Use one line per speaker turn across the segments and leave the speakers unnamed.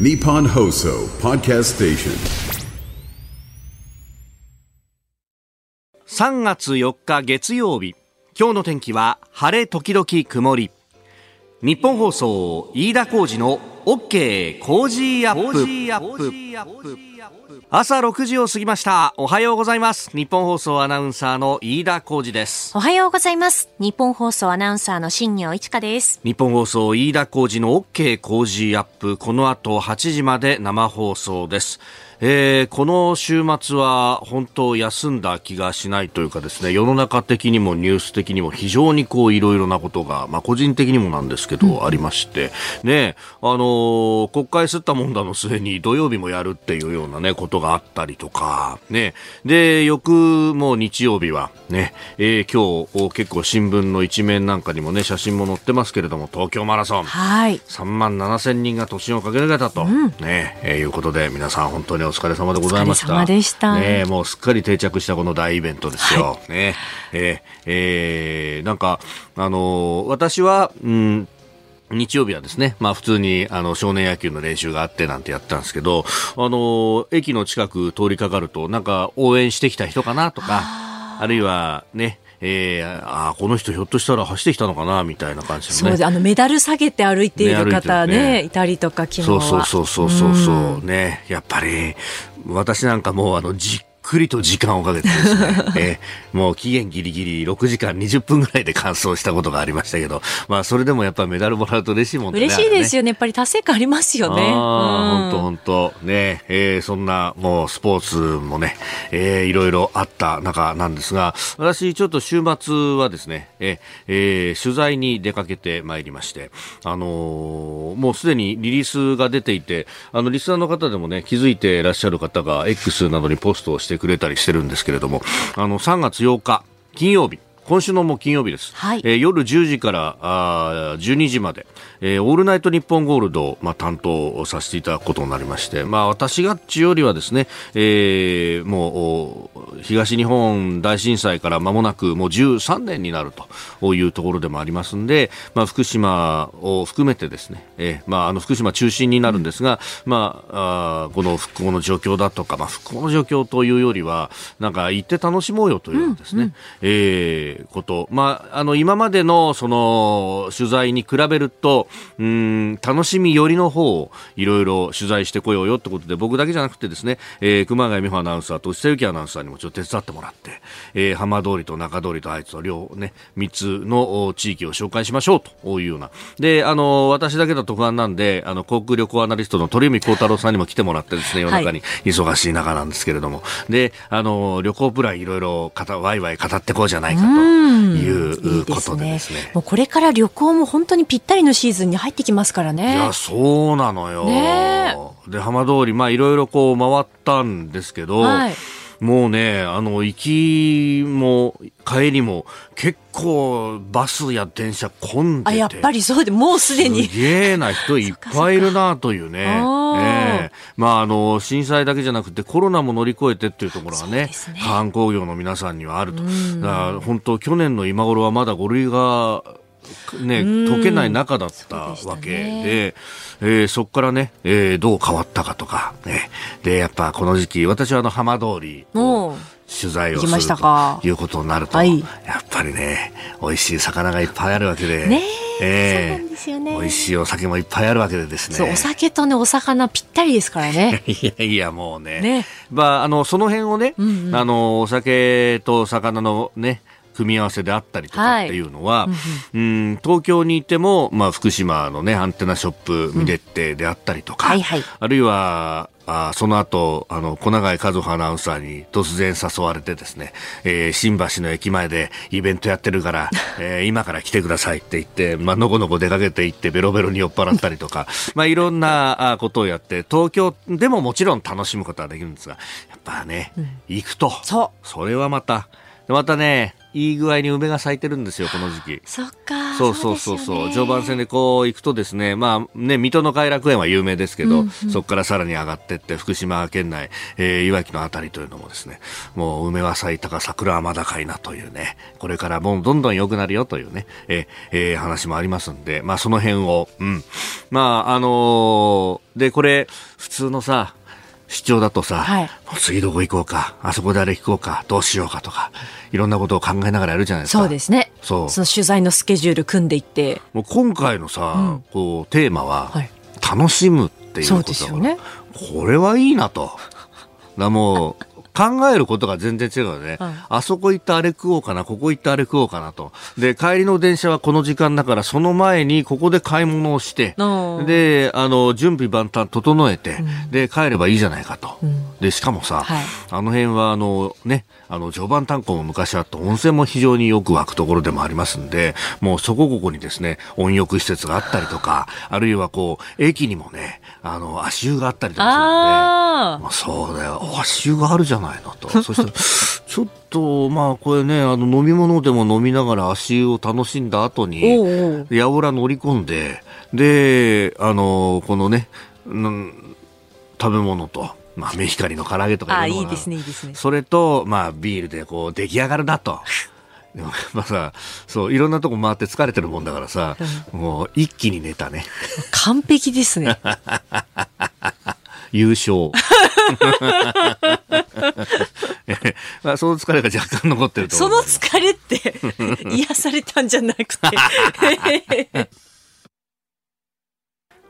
ニッポン放送ポッドキャストステーショ
ン3月4日月曜日。今日の天気は晴れ時々曇り。ニッポン放送飯田浩司の OK コージーアップ。朝6時を過ぎました。おはようございます。ニッポン放送アナウンサーの飯田浩司です。
おはようございます。ニッポン放送アナウンサーの新行市佳です。
ニッポン放送飯田浩司の OK コージーアップ。この後8時まで生放送です。えーこの週末は本当休んだ気がしないというかですね世の中的にもニュース的にも非常にこういろいろなことが、まあ、個人的にもなんですけど、ありまして。ねあのー国会すったもんだの末に土曜日もやるっていうようなねことがあったりとかね。で翌もう日曜日はね、えー今日お結構新聞の一面なんかにもね写真も載ってますけれども東京マラソン。
はい。
3万7千人が都心を駆け抜けたと、ねえーいうことで皆さん本当にお疲れ様でございました。
お疲れ様でした。
ねえもうすっかり定着したこの大イベントですよ、ねえーえーなんかあのー私はうん日曜日はですね、まあ普通にあの少年野球の練習があってなんてやったんですけど、あの、駅の近く通りかかると、なんか応援してきた人かなとか、あるいはね、えー、あーこの人ひょっとしたら走ってきたのかなみたいな感じのね。
そうで。あのメダル下げて歩いている
ね
方ね
ね
いたりとか昨日
そう
は。
そうそうそうそうそうね。やっぱり私なんかもうあのじっくりと時間をかけてですね、えーもう期限ギリギリ6時間20分ぐらいで完走したことがありましたけど、まあそれでもやっぱメダルもらうと嬉しいもんね。
嬉しいです
よ
よね。やっぱり達成感ありますよね。
ああ、本当
うん
本当ね、えーそんなもうスポーツもね、えーいろいろあった中なんですが、私ちょっと週末はですね、えーえー取材に出かけてまいりまして、あのーもうすでにリリースが出ていて、あのリスナーの方でもね、気づいていらっしゃる方が X などにポストをしてくれたりしてるんですけれども、あの3月8日金曜日、今週のもう金曜日です。
はい。
えー夜10時からあー12時まで、えーオールナイトニッポンゴールドを、まあ、担当させていただくことになりまして、まあ、私がっちよりはですね、えーもうお東日本大震災から間もなくもう13年になるというところでもありますんで、まあ、福島を含めてですね、えーまあ、あの福島中心になるんですが、まあ、あーこの復興の状況だとか、まあ、復興の状況というよりはなんか行って楽しもうよというですね、えーこと、まあ、あの今までのその取材に比べるとうん楽しみ寄りの方をいろいろ取材してこようよってことで僕だけじゃなくてですね、えー熊谷美穂アナウンサーと下幸アナウンサーにもちょっと手伝ってもらって、えー浜通りと中通りとあいつの両ね3つのお地域を紹介しましょうというような。であの私だけだと不安なんであの航空旅行アナリストの鳥海幸太郎さんにも来てもらってですね夜中に忙しい中なんですけれども、であの旅行プランいろいろかたワイワイ語ってこうじゃないかということでですね。
もうこれから旅行も本当にぴったりのシーズンに入ってきますから
い
ね
や、。そうなのよ。
ね
で、浜通り、まあ、いろいろこう回ったんですけど、
はい
もうね、あの、行きも帰りも結構バスや電車混んでて。
あやっぱりそうでもうすでに
すげえな人いっぱいいるなというね。ええまああの震災だけじゃなくてコロナも乗り越えてっていうところがね
ね
観光業の皆さんにはあると。だから本当去年の今頃はまだ5類がね、解けない中だったわけで、えーそこからね、えーどう変わったかとか、ね。で、やっぱこの時期、私はあの浜通りを取材をす
行きました
る
か？
ということになると、
はい
やっぱりね、美味しい魚がいっぱいあるわけで、
ね
え
そうなんですよね
美味しいお酒もいっぱいあるわけでですね。
お酒とねお魚ぴったりですからね。
いやいや、もうね。
ね
まあ、あの、その辺をね、
うんうん
あの、お酒と魚のね、組み合わせであったりとかっていうのは、うん東京にいても、まあ、福島のね、アンテナショップ見れてであったりとか、
はいはい。
あるいは、あその後、あの、小永井和穂アナウンサーに突然誘われてですね、えー新橋の駅前でイベントやってるから、えー今から来てくださいって言って、まあ、のこのこ出かけて行ってベロベロに酔っ払ったりとか、まあ、いろんなあことをやって、東京でももちろん楽しむことはできるんですが、やっぱね、行くと、
そう。
それはまた、またね、いい具合に梅が咲いてるんですよ、この時期。
そっか。
そうそうそうそう、序盤戦でこう行くとですね、まあね、水戸の偕楽園は有名ですけど、うんうん、そこからさらに上がっていって、福島県内、えー、いわきのあたりというのもですね、もう梅は咲いたか桜はまだかいなというね、これからもうどんどん良くなるよというね、えー、えー、話もありますんで、まあその辺を、うん。まああのー、で、これ、普通のさ、出張だとさ、はい、次どこ行こうか、あそこであれ行こうか、どうしようかとか、いろんなことを考えながらやるじゃないですか。
そうですね。そう。その取材のスケジュール組んでいって。
もう今回のさ、うん、こう、テーマは、はい、楽しむっていうことだから、ね、これはいいなと。だもう、考えることが全然違うよね、はい、あそこ行ってあれ食おうかな、ここ行ってあれ食おうかなと。で、帰りの電車はこの時間だから、その前にここで買い物をして、で、あの、準備万端整えて、うん、で、帰ればいいじゃないかと。うん、で、しかもさ、はい、あの辺は、あの、ね、あの、序盤炭鉱も昔あった温泉も非常によく湧くところでもありますんで、もうそこここにですね、温浴施設があったりとか、あるいはこう、駅にもね、あの、足湯があったりとかするんで、まあ、そうだよ、足湯があるじゃないのと。そしたら、ちょっと、まあ、これね、あの、飲み物でも飲みながら足湯を楽しんだ後に、やおら乗り込んで、で、あの、このね、食べ物と、まあ、メヒカリの唐揚げとか
あいいですね、いいですね。
それと、まあ、ビールでこう、出来上がるなと。でも まあさ、そう、いろんなとこ回って疲れてるもんだからさ、うん、もう一気に寝たね。
完璧ですね。
優勝。まあ、その疲れが若干残ってると
その疲れって癒されたんじゃなくて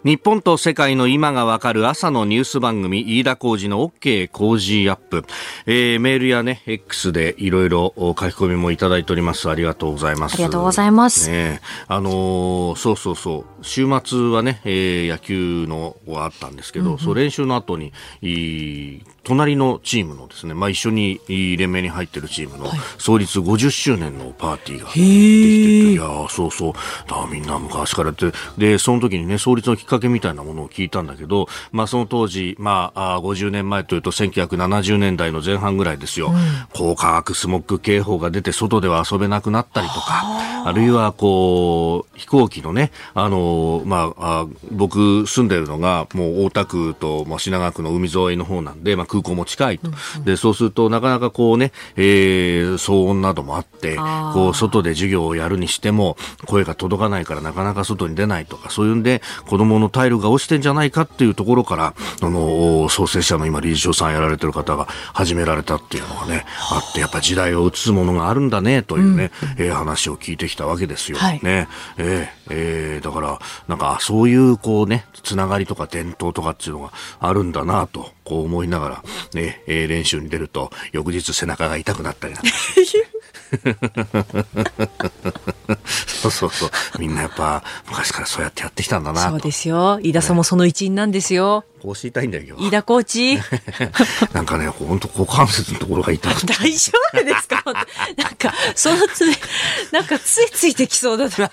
日本と世界の今がわかる朝のニュース番組、飯田浩二の OK 工事アップ。えー、メールやね、X でいろいろ書き込みもいただいております。ありがとうございます。
ありがとうございます。
ね、あのー、そうそうそう。週末はね、えー、野球のはあったんですけど、うんうん、そう練習の後に、い隣のチームのですね、まあ、一緒に連盟に入ってるチームの創立50周年のパーティーができてて、いやそうそう。だみんな昔からってでその時にね創立のきっかけみたいなものを聞いたんだけど、まあ、その当時、まあ、50年前というと1970年代の前半ぐらいですよ、うん、高化学スモッグ警報が出て外では遊べなくなったりとかあるいはこう飛行機のねあの、まあ、あ僕住んでるのがもう大田区と、まあ、品川区の海沿いの方なんで、まあ空港も近いと、うんうん、でそうするとなかなかこうね、えー、騒音などもあってこう外で授業をやるにしても声が届かないからなかなか外に出ないとかそういうんで子どものタイルが落ちてんじゃないかっていうところからあの創設者の今理事長さんやられてる方が始められたっていうのがねあ。ってやっぱ時代を映すものがあるんだねというね、うん、えー、話を聞いてきたわけですよ。はい、ね。えー、えー、だからなんかそういうこうねつながりとか伝統とかっていうのがあるんだなとこう思いながらね、えー、練習に出ると、翌日背中が痛くなったりなんか そうそうそう。みんなやっぱ昔からそうやってやってきたんだな
そうですよ。飯田さんもその一員なんですよ。
こうしたいんだよ、
飯田コーチ。
なんかね、本当股関節のところが痛く
て。大丈夫ですか？なんか、そのつ、なんかついついてきそうだ雰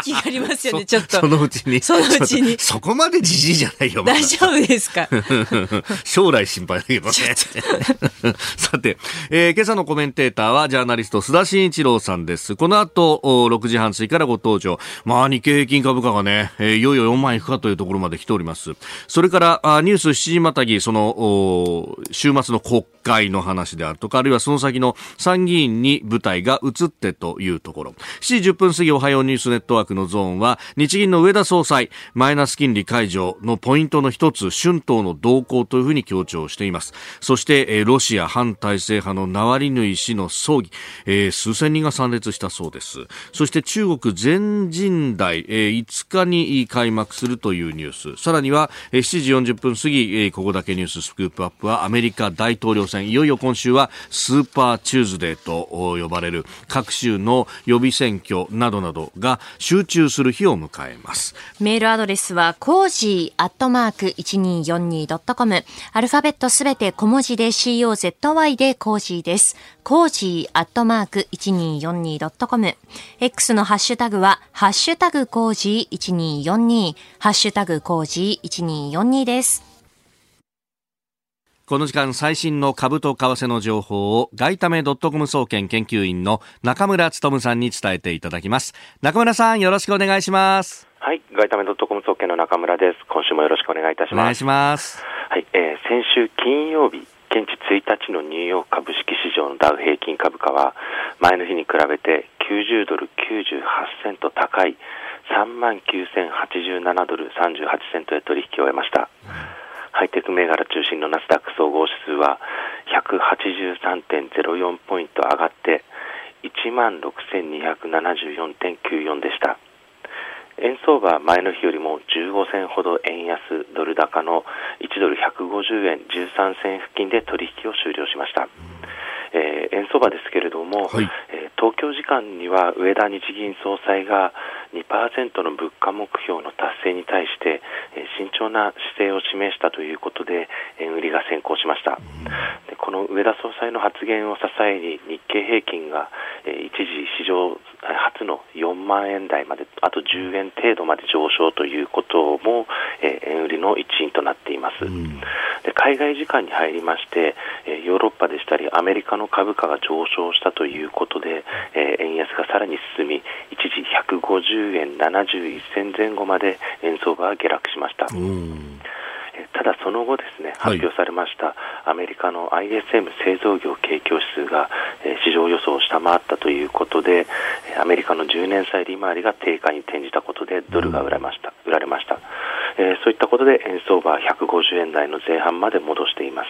囲気がありますよね、ちょっと。
そのうちに。
そのうちに。
そこまでじじいじゃないよ、
大丈夫ですか？
将来心配だけどね。さて、えー、今朝のコメンテーターはジャーナリスト須田慎一郎さんです。この後、6時半過ぎからご登場。まあ、日経平均株価がね、えー、いよいよ4万円いくかというところまで来ております。それから、あニュース7時またぎ、その、週末の国会の話であるとか、あるいはその先の参議院に舞台が移ってというところ。7時10分過ぎ、おはようニュースネットワークのゾーンは、日銀の上田総裁、マイナス金利解除のポイントの一つ、春闘の動向というふうに強調しています。そして、え、ロシア反体制派のナワリヌイ氏の葬儀、えー、数千人が参列したそうです。そして中国全人代、えー、5日に開幕するというニュース。さらには、え、7時40分過ぎ、え、ここだけニューススクープアップはアメリカ大統領選、いよいよ今週はスーパーチューズデーと呼ばれる各州の予備選挙などなどが集中する日を迎えます。
メールアドレスはコージーアットマーク 1242.com アルファベットすべて小文字で COZY でコージーです。コージーアットマーク 1242.com。X のハッシュタグは、ハッシュタグコージー1242、ハッシュタグコージー1242です。
この時間最新の株と為替の情報を外為ドットコム総研研究員の中村勉さんに伝えていただきます。中村さんよろしくお願いします。
はい外為ドットコム総研の中村です。今週もよろしくお願いいたします。お
願いします。
はい、えー、先週金曜日現地1日のニューヨーク株式市場のダウ平均株価は前の日に比べて90ドル98セント高い3万9087ドル38セントで取引を終えました、うんハイテク銘柄中心のナスダック総合指数は183.04ポイント上がって1万6274.94でした。円相場は前の日よりも15銭ほど円安ドル高の1ドル150円13銭付近で取引を終了しました、えー、円相場ですけれども、はい、えー、東京時間には上田日銀総裁が2%の物価目標の達成に対して、え慎重な姿勢を示したということで円売りが先行しました、でこの上田総裁の発言を支えに日経平均が、え一時史上初の4万円台まであと10円程度まで上昇ということも、え円売りの一因となっています、で海外時間に入りまして、えヨーロッパでしたりアメリカの株価が上昇したということで、え円安がさらに進み一時150円71銭前後まで円相場は下落しました。ただその後ですね発表されました、アメリカの ISM 製造業景況指数が、え市場予想を下回ったということでアメリカの10年債利回りが低下に転じたことでドルが売られました、売られました、えー、そういったことで円相場は150円台の前半まで戻しています。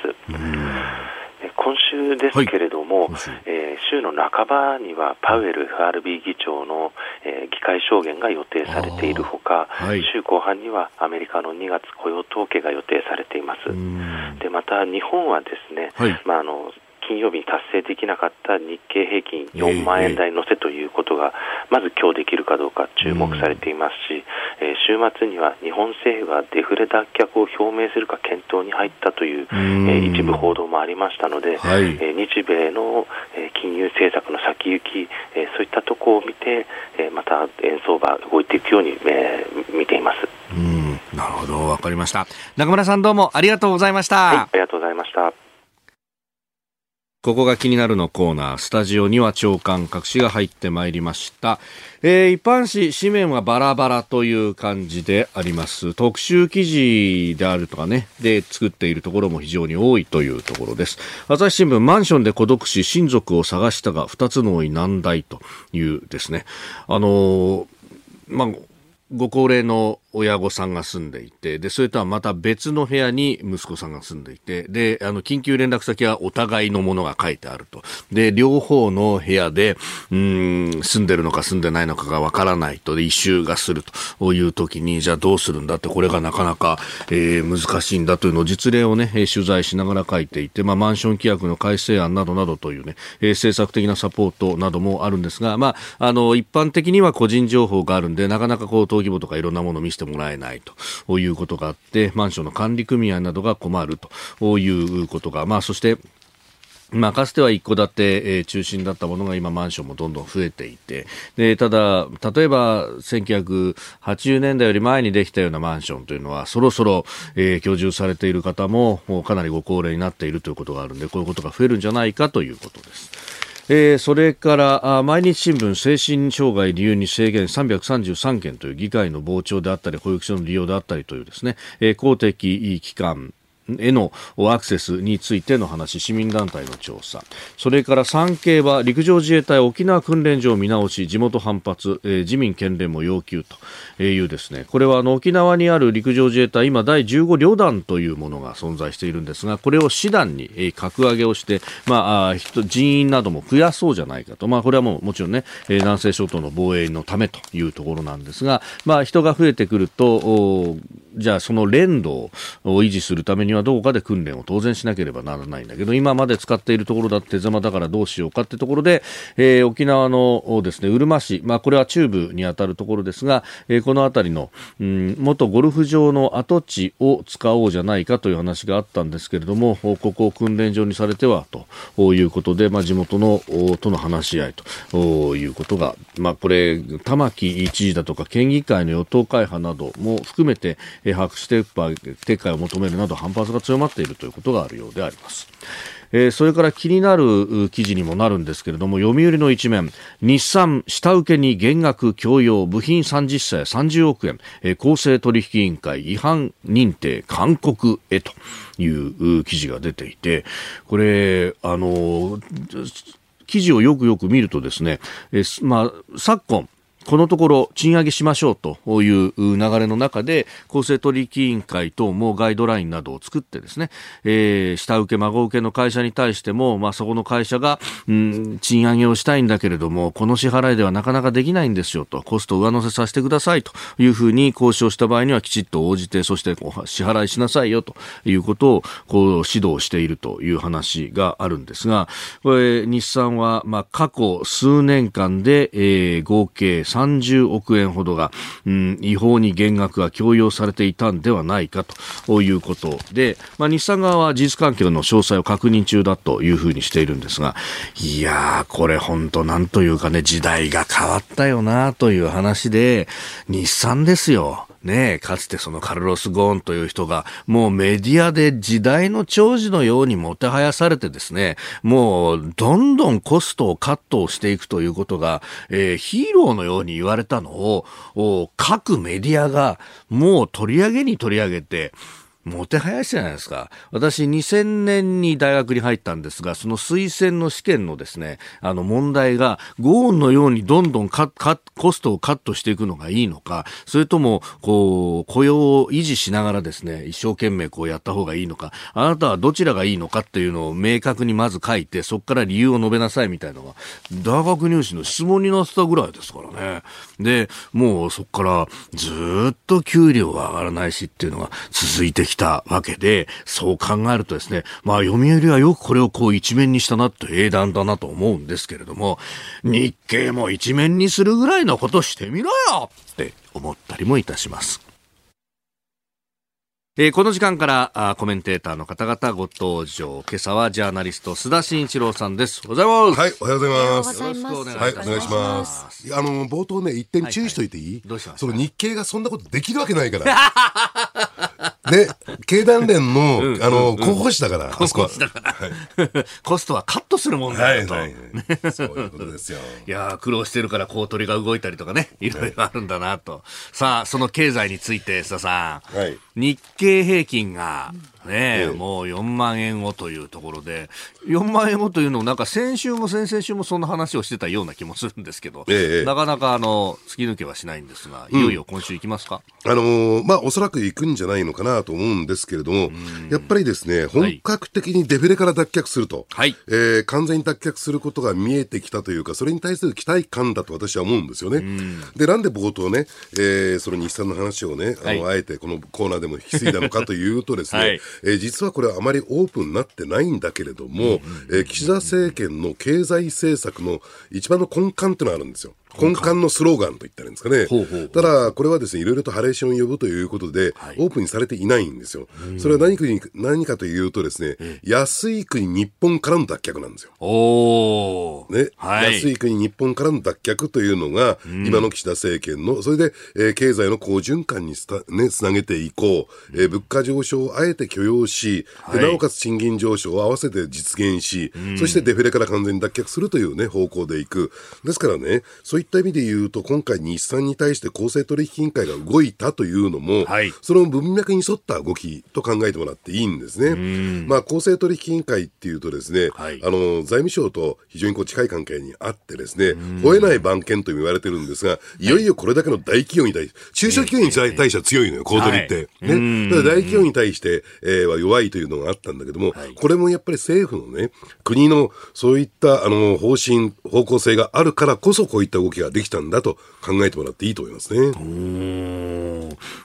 今週ですけれども、はい、えー、週の半ばにはパウエル FRB 議長の、えー、議会証言が予定されているほか、はい、週後半にはアメリカの2月雇用統計が予定されています。でまた日本はですね、はい、まああの金曜日に達成できなかった日経平均4万円台乗せということが、まず今日できるかどうか注目されていますし、え週末には日本政府がデフレ脱却を表明するか検討に入ったという、え一部報道もありましたので、はい、え日米の、え金融政策の先行き、えそういったところを見て、えまた円相場動いていくように、え見ています。
うんなるほど、わかりました。中村さんどうもありがとうございました。はい、
ありがとうございました。
ここが気になるのコーナー、スタジオには長官各紙が入ってまいりました。えー、一般紙、紙面はバラバラという感じであります。特集記事であるとかね、で作っているところも非常に多いというところです。朝日新聞、マンションで孤独死、親族を探したが二つの多い難題というですね。あのー、まあ、ご高齢の親御さんが住んでいて、で、それとはまた別の部屋に息子さんが住んでいて、で、あの、緊急連絡先はお互いのものが書いてあると。で、両方の部屋で、うん、住んでるのか住んでないのかがわからないと、で、一周がするという時に、じゃあどうするんだって、これがなかなか、えー、難しいんだというのを実例をね、取材しながら書いていて、まあ、マンション規約の改正案などなどというね、えー、政策的なサポートなどもあるんですが、まあ、あの、一般的には個人情報があるんで、なかなかこう、登記簿とかいろんなものを見せてもらえないということがあって、マンションの管理組合などが困るということが、まあ、そして、まあ、かつては一戸建て、え、中心だったものが今マンションもどんどん増えていて、で、ただ、例えば1980年代より前にできたようなマンションというのは、そろそろ、えー、居住されている方も、もかなりご高齢になっているということがあるんで、こういうことが増えるんじゃないかということです。えー、それから毎日新聞精神障害理由に制限333件という議会の傍聴であったり保育所の利用であったりというですね、えー、公的機関へのアクセスについての話、市民団体の調査。それから産経は陸上自衛隊沖縄訓練場見直し、地元反発、えー、自民県連も要求というですね、これはあの沖縄にある陸上自衛隊、今第15旅団というものが存在しているんですが、これを師団に、格上げをして、まあ、人員なども増やそうじゃないかと。まあ、これはもうもちろんね、えー、南西諸島の防衛のためというところなんですが、まあ、人が増えてくると、じゃあその連動を維持するためにはどこかで訓練を当然しなければならないんだけど、今まで使っているところだって手間だからどうしようかってところで、えー、沖縄のですね、うるま市、まあこれは中部に当たるところですが、えー、この辺りの、うん、元ゴルフ場の跡地を使おうじゃないかという話があったんですけれども、ここを訓練場にされてはということで、まあ地元のとの話し合いということが、まあこれ、玉城知事だとか県議会の与党会派なども含めて、把握して撤回を求めるなど反発圧が強まっているということがあるようであります。えー、それから気になる記事にもなるんですけれども読売の一面。日産下請けに減額強要部品30社30億円、えー、公正取引委員会違反認定勧告へという記事が出ていて。これあの記事をよくよく見るとですね、えー、まあ、昨今このところ賃上げしましょうという流れの中で公正取引委員会等もガイドラインなどを作ってですね、えー、下請け孫請けの会社に対しても、まあ、そこの会社が、うん、賃上げをしたいんだけれどもこの支払いではなかなかできないんですよとコストを上乗せさせてくださいというふうに交渉した場合にはきちっと応じてそして支払いしなさいよということをこう指導しているという話があるんですがこれ日産は、まあ、過去数年間で、えー、合計30億円ほどが、うん、違法に減額が強要されていたんではないかということで、まあ、日産側は事実関係の詳細を確認中だというふうにしているんですが、いやー、これ本当なんというかね、時代が変わったよなという話で、日産ですよ。ねえかつてそのカルロス・ゴーンという人が、もうメディアで時代の長寿のようにもてはやされてですね、もうどんどんコストをカットをしていくということが、えー、ヒーローのように言われたのを、各メディアがもう取り上げに取り上げて、もてはやしじゃないですか。私、2000年に大学に入ったんですが、その推薦の試験のですね、あの問題が、ゴーンのようにどんどんカカコストをカットしていくのがいいのか、それとも、こう、雇用を維持しながらですね、一生懸命こうやった方がいいのか、あなたはどちらがいいのかっていうのを明確にまず書いて、そこから理由を述べなさいみたいなのが、大学入試の質問になってたぐらいですからね。で、もうそこからずっと給料が上がらないしっていうのが続いてきてたわけで、そう考えるとですね、まあ読売はよくこれをこう一面にしたなと英断だなと思うんですけれども、日経も一面にするぐらいのことしてみろよって思ったりもいたします。えー、この時間からあコメンテーターの方々ご登場。今朝はジャーナリスト須田慎一郎さんです。おはようございます。
はい、おはようございます。
よろしくお願いします。
はい、お願いします。あの冒頭ね一点注意しといていい？はいはい、
どうしま
その日経がそんなことできるわけないから。ね、経団連の、うん、あの、候補者だから、
候補だから、はい、コストはカットするもんだよと、はいはいはい、そういうことですよ。いや苦労してるから公取が動いたりとかね、いろいろあるんだなと。さあ、その経済について、須田さん、はい、日経平均が、ね、ええ、もう4万円をというところで、4万円をというのを、なんか先週も先々週もそんな話をしてたような気もするんですけど、え、なかなかあの突き抜けはしないんですが、いよいよ今週行きますか、
うん、あのー、まあ、おそらく行くんじゃないのかなと思うんですけれども、やっぱりですね、本格的にデフレから脱却すると、はい、えー、完全に脱却することが見えてきたというか、それに対する期待感だと私は思うんですよね。で、なんで冒頭ね、えー、その日産の話をね、あの、はい、あえてこのコーナーでも引き継いだのかというとですね、はい、えー、実はこれはあまりオープンになってないんだけれども、えー、岸田政権の経済政策の一番の根幹というのがあるんですよ。根幹のスローガンと言ったらいいんですかね。ほうほうほう。ただ、これはですね、いろいろとハレーションを呼ぶということで、はい、オープンにされていないんですよ。それは何国何かというとですね、安い国日本からの脱却なんですよ。おね、はい、安い国日本からの脱却というのが、今の岸田政権の、それで、えー、経済の好循環につ,、ね、つなげていこう、えー、物価上昇をあえて許容し、でなおかつ賃金上昇を合わせて実現し、そしてデフレから完全に脱却するというね、方向でいく。ですからね、そういった意味で言うと、今回、日産に対して公正取引委員会が動いたというのも、はい、その文脈に沿った動きと考えてもらっていいんですね。まあ、公正取引委員会っていうとですね、はい、あの財務省と非常にこう近い関係にあってですね、吠えない番犬と言われてるんですが、い。よいよこれだけの大企業に対して、中小企業に対しては強いのよ、公取って。ね、ただ大企業に対して、えー、は弱いというのがあったんだけども、はい、これもやっぱり政府のね、国のそういったあの方針、方向性があるからこそこういった動きができたんだと考えてもらっていいと思いますね。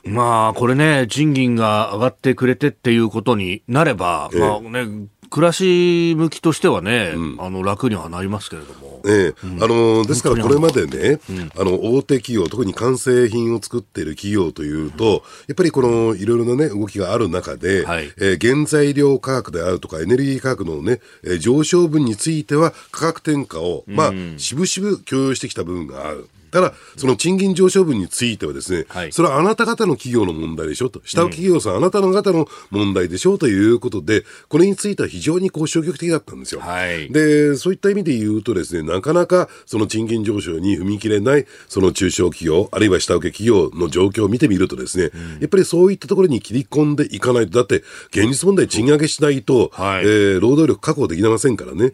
まあ、これね、賃金が上がってくれてっていうことになれば、ええ、まあね、暮らし向きとしてはね、うん、あの楽にはなりますけれども。
ええ、うん、あのですからこれまでね、うん、あの大手企業、特に完成品を作っている企業というと、やっぱりこのいろいろなね、動きがある中で、はい、えー、原材料価格であるとか、エネルギー価格のね、えー、上昇分については価格転嫁を、まあ、しぶしぶ許容してきた部分がある。ただ、その賃金上昇分についてはですね、はい、それはあなた方の企業の問題でしょと、下請企業さん、うん、あなたの方の問題でしょうということで、これについては非常にこう消極的だったんですよ。はい、で、そういった意味で言うとですね、なかなかその賃金上昇に踏み切れない、その中小企業、あるいは下請け企業の状況を見てみるとですね、うん、やっぱりそういったところに切り込んでいかないと、だって現実問題賃上げしないと、はい、えー、労働力確保できませんからね。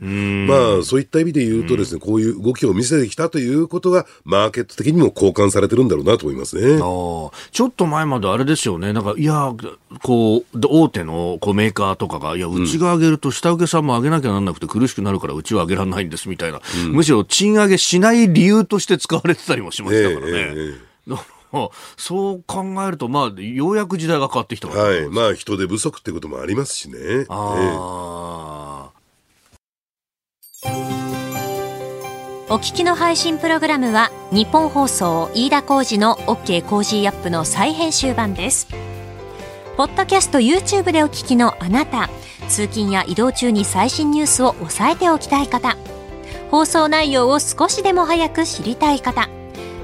まあ、そういった意味で言うとですね、こういう動きを見せてきたということが、マーケット的にも交換されてるんだろうなと思いますね。
ちょっと前まであれですよね、なんか、いや、こう、大手のこうメーカーとかが、いや、うちが上げると下請けさんも上げなきゃなんなくて苦しくなるから、うちは上げられないんですみたいな、うん、むしろ賃上げしない理由として使われてたりもしましたからね。えーえー そう考えると、まあ、ようやく時代が変わってきた
はい。まあ、人手不足ってこともありますしね。あ
あ、お聞きの配信プログラムは、ニッポン放送飯田浩司の OK コージーアップの再編集版です。ポッドキャスト YouTube でお聞きのあなた、通勤や移動中に最新ニュースを押さえておきたい方、放送内容を少しでも早く知りたい方、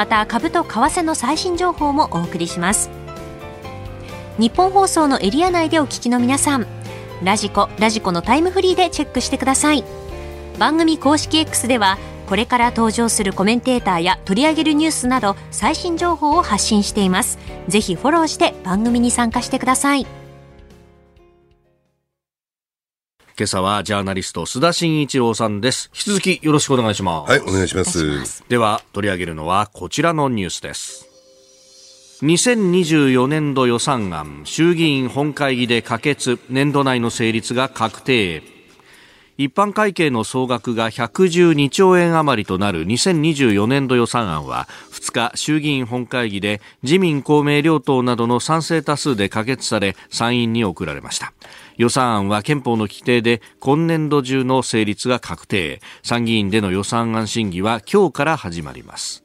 また株と為替の最新情報もお送りします。日本放送のエリア内でお聞きの皆さんラジコラジコのタイムフリーでチェックしてください。番組公式 X ではこれから登場するコメンテーターや取り上げるニュースなど最新情報を発信しています。ぜひフォローして番組に参加してください。
今朝はジャーナリスト須田慎一郎さんです。引き続きよろしくお願いします。
はいお願いします。
では取り上げるのはこちらのニュースです。2024年度予算案衆議院本会議で可決年度内の成立が確定。一般会計の総額が112兆円余りとなる2024年度予算案は2日衆議院本会議で自民公明両党などの賛成多数で可決され参院に送られました予算案は憲法の規定で今年度中の成立が確定参議院での予算案審議は今日から始まります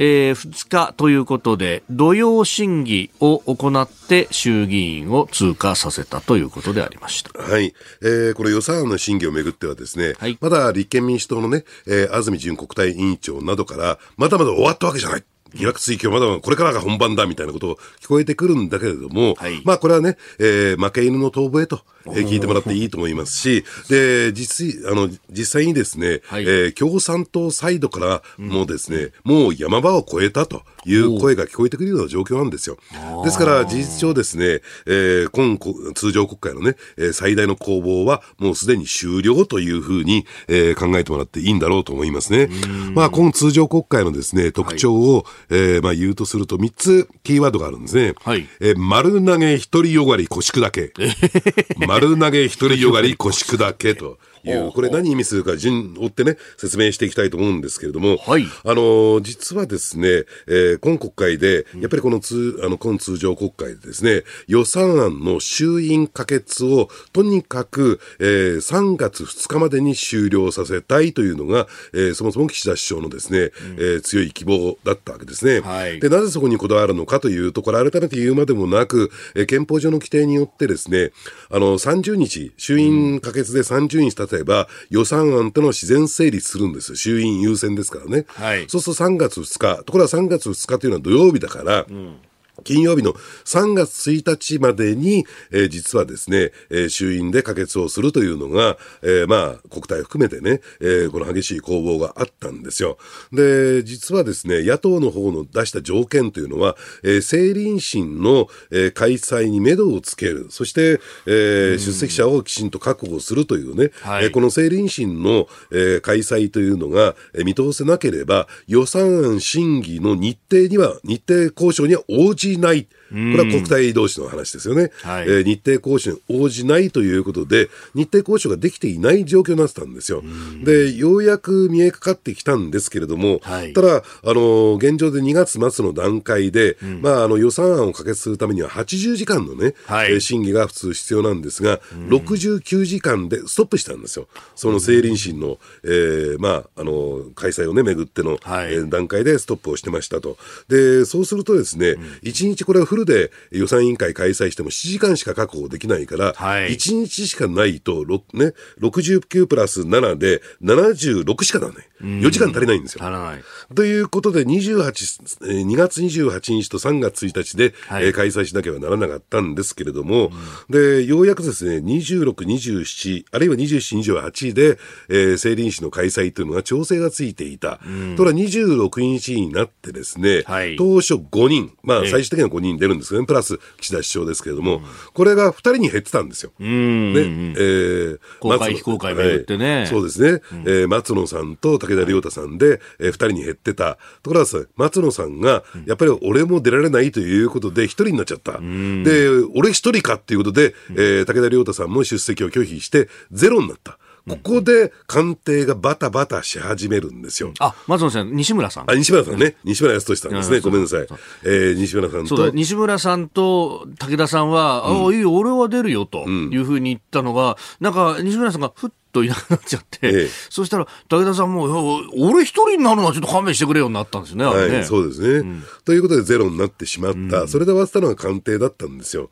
えー、2日ということで土曜審議を行って衆議院を通過させたということでありました。
はい。えー、この予算案の審議をめぐってはですね、はい、まだ立憲民主党のね、えー、安住淳国対委員長などから、まだまだ終わったわけじゃない。疑惑追及まだまだこれからが本番だみたいなことを聞こえてくるんだけれども、はい、まあこれはね、えー、負け犬の遠吠えと、えー、聞いてもらっていいと思いますし、で、実、あの、実際にですね、はい、えー、共産党サイドからもですね、うん、もう山場を越えたという声が聞こえてくるような状況なんですよ。ですから事実上ですね、えー、今通常国会のね、最大の攻防はもうすでに終了というふうに、えー、考えてもらっていいんだろうと思いますね。まあ今通常国会のですね、特徴を、はい、えー、まあ言うとすると3つキーワードがあるんですね。はい。えー、丸投げ一人よがり腰砕け。丸投げ一人よがり腰砕けと。いう、これ何意味するか順追ってね、説明していきたいと思うんですけれども、はい、あの、実はですね、えー、今国会で、やっぱりこの通、あの、今通常国会でですね、予算案の衆院可決を、とにかく、えー、3月2日までに終了させたいというのが、えー、そもそも岸田首相のですね、うん、えー、強い希望だったわけですね。はい、で、なぜそこにこだわるのかというと、これ改めて言うまでもなく、えー、憲法上の規定によってですね、あの、30日、衆院可決で30日経てば、予算案との自然成立するんです衆院優先ですからね。はい、そうすると3月2日、ところが3月2日というのは土曜日だから、うん金曜日の3月1日までに、えー、実はですね、えー、衆院で可決をするというのが、えー、まあ、国体含めてね、えー、この激しい攻防があったんですよ。で、実はですね、野党の方の出した条件というのは、えー、政倫審の、えー、開催に目処をつける、そして、えー、出席者をきちんと確保するというね、はい、えー、この政倫審の、えー、開催というのが、えー、見通せなければ、予算案審議の日程には、日程交渉には応じないこれは国対同士の話ですよね。はい、えー、日程交渉に応じないということで、日程交渉ができていない状況になってたんですよ。で、ようやく見えかかってきたんですけれども、はい、ただ、あの、現状で2月末の段階で、うん、まあ、あの予算案を可決するためには80時間のね、はい、えー、審議が普通必要なんですが、うん、69時間でストップしたんですよ。その政倫審の、えー、まあ、あの、開催をね、めぐっての、はい、えー、段階でストップをしてましたと。で、そうするとですね、うん、1日これはフルで予算委員会開催しても7時間しか確保できないから、はい、1日しかないと、ね、69プラス7で76しかならない。4時間足りないんですよ。足らない。ということで、28、2月28日と3月1日で、はい、えー、開催しなければならなかったんですけれども、うん、で、ようやくですね、26、27、あるいは27、28で、えー、成林市の開催というのが調整がついていた。うん、とら26日になってですね、はい、当初5人、まあ最終的には5人出るんですけどね、プラス岸田首相ですけれども、うん、これが2人に減ってたんですよ。うん、
ね、えー、公開非公開巡ってね、
はい、そうですね、うん、えー、松野さんと武田良太さんで、えー、2人に減ってた。ところが松野さんが、やっぱり俺も出られないということで、1人になっちゃった。で、俺1人かっていうことで、えー、武田良太さんも出席を拒否して、ゼロになった。ここで官邸がバタバタし始めるんですよ。
あ、松野さん、西村さん。
あ、西村さんね。西村康俊さんですね。ごめんなさい。えー、西村さんと。
西村さんと武田さんは、うん、ああ、いいよ、俺は出るよ、というふうに言ったのが、なんか、西村さんがふっといなくなっちゃって、ええ、そしたら武田さんも、俺一人になるのはちょっと勘弁してくれようになったんですね、ね。
はい、そうですね、うん、ということでゼロになってしまった、うん、それで終わったのが官邸だったんですよ。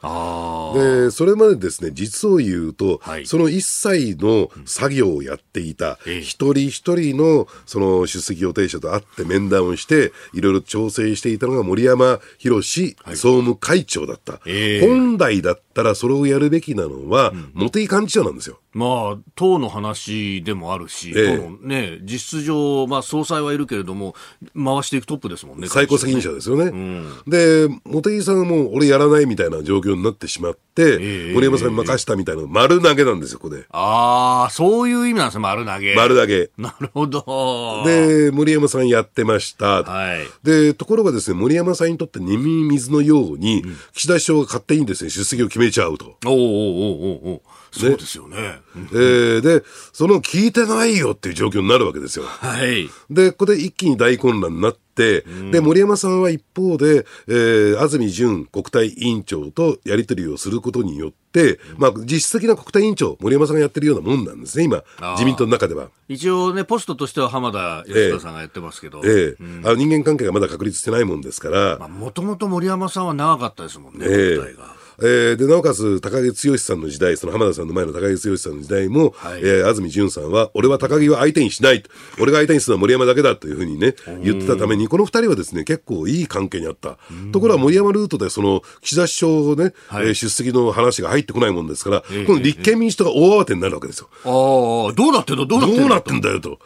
で、それまでですね、実を言うと、はい、その一切の作業をやっていた、うん、一人一人のその出席予定者と会って面談をして、いろいろ調整していたのが森山博総務会長だった。えー、本来だったらそれをやるべきなのは、茂木幹事長なんですよ。
まあ、党の話でもあるし、ええ、党のね、実質上、まあ、総裁はいるけれども、回していくトップですもんね。
最高責任者ですよね。うん、で、茂木さんはもう俺やらないみたいな状況になってしまって、え、森山さんに任したみたいな、丸投げなんですよ、ここで。
ああ、そういう意味なんですよ、丸投げ。
丸投げ。
なるほど。
で、森山さんやってました。はい。で、ところがですね、森山さんにとって耳水のように、うん、岸田首相が勝手にですね、出席を決めちゃうと。
おおおおおおそうですよね。
えー、で、その聞いてないよっていう状況になるわけですよ。はい。で、ここで一気に大混乱になって、うん、で、森山さんは一方で、えー、安住淳国対委員長とやり取りをすることによって、まあ、実質的な国対委員長、森山さんがやってるようなもんなんですね、今、自民党の中では。
一応ね、ポストとしては浜田吉田さんがやってますけど。
ええーうん、あの人間関係がまだ確立してないもんですから。
もともと森山さんは長かったですもんね、えー、国対が。
えー、で、なおかつ、高木剛さんの時代、その浜田さんの前の高木剛さんの時代も、はい、えー、安住淳さんは、俺は高木は相手にしない。俺が相手にするのは森山だけだというふうにね、言ってたために、この二人はですね、結構いい関係にあった。ところが森山ルートで、その、岸田首相をね、はい、えー、出席の話が入ってこないもんですから、えー、この立憲民主党が大慌てになるわけですよ。
ああ、どうなってんだどうなってんだ
どうなってんだよと。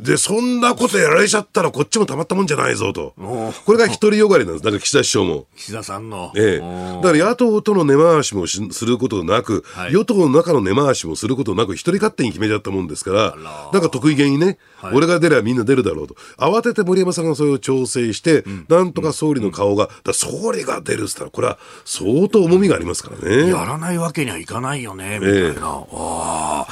で、そんなことやられちゃったら、こっちもたまったもんじゃないぞと。これが独りよがりなんです。だから岸田首相も。
岸田さんの。
ええだから野党との根回しもすることなく、はい、与党の中の根回しもすることなく、一人勝手に決めちゃったもんですから、なんか得意げにね、はい、俺が出ればみんな出るだろうと。慌てて森山さんがそれを調整して、うん、なんとか総理の顔が、だ総理が出るっつったら、これは相当重みがありますからね。
やらないわけにはいかないよね、みたいな。えー、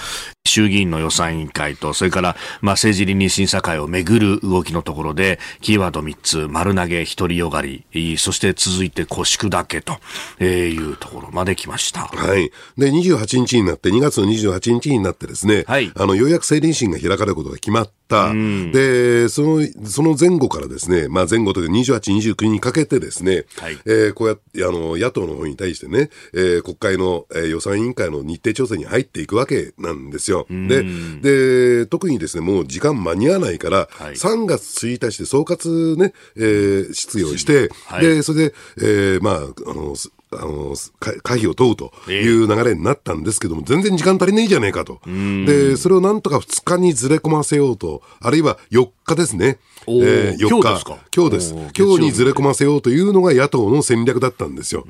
衆議院の予算委員会と、それから、まあ、政治倫理審査会をめぐる動きのところで、キーワード3つ、丸投げ、独りよがり、そして続いて腰砕けというところまで来ました。
はい。で、28日になって、2月の28日になってですね、はい、あの、ようやく政倫審が開かれることが決まった。で、その、その前後からですね、まあ前後というか28、29にかけてですね、はい、えー、こうやって、あの、野党の方に対してね、えー、国会の、えー、予算委員会の日程調整に入っていくわけなんですよ。で、で、特にですね、もう時間間に合わないから、はい、3月1日で総括ね、えー、質疑をして、はい、で、それで、えー、まあ、あの、あの、可否を問うという流れになったんですけども、全然時間足りないじゃねえかと。で、それをなんとか2日にずれ込ませようと、あるいは4日ですね。
えー、4日。今日ですか？
今日です。今日にずれ込ませようというのが野党の戦略だったんですよ。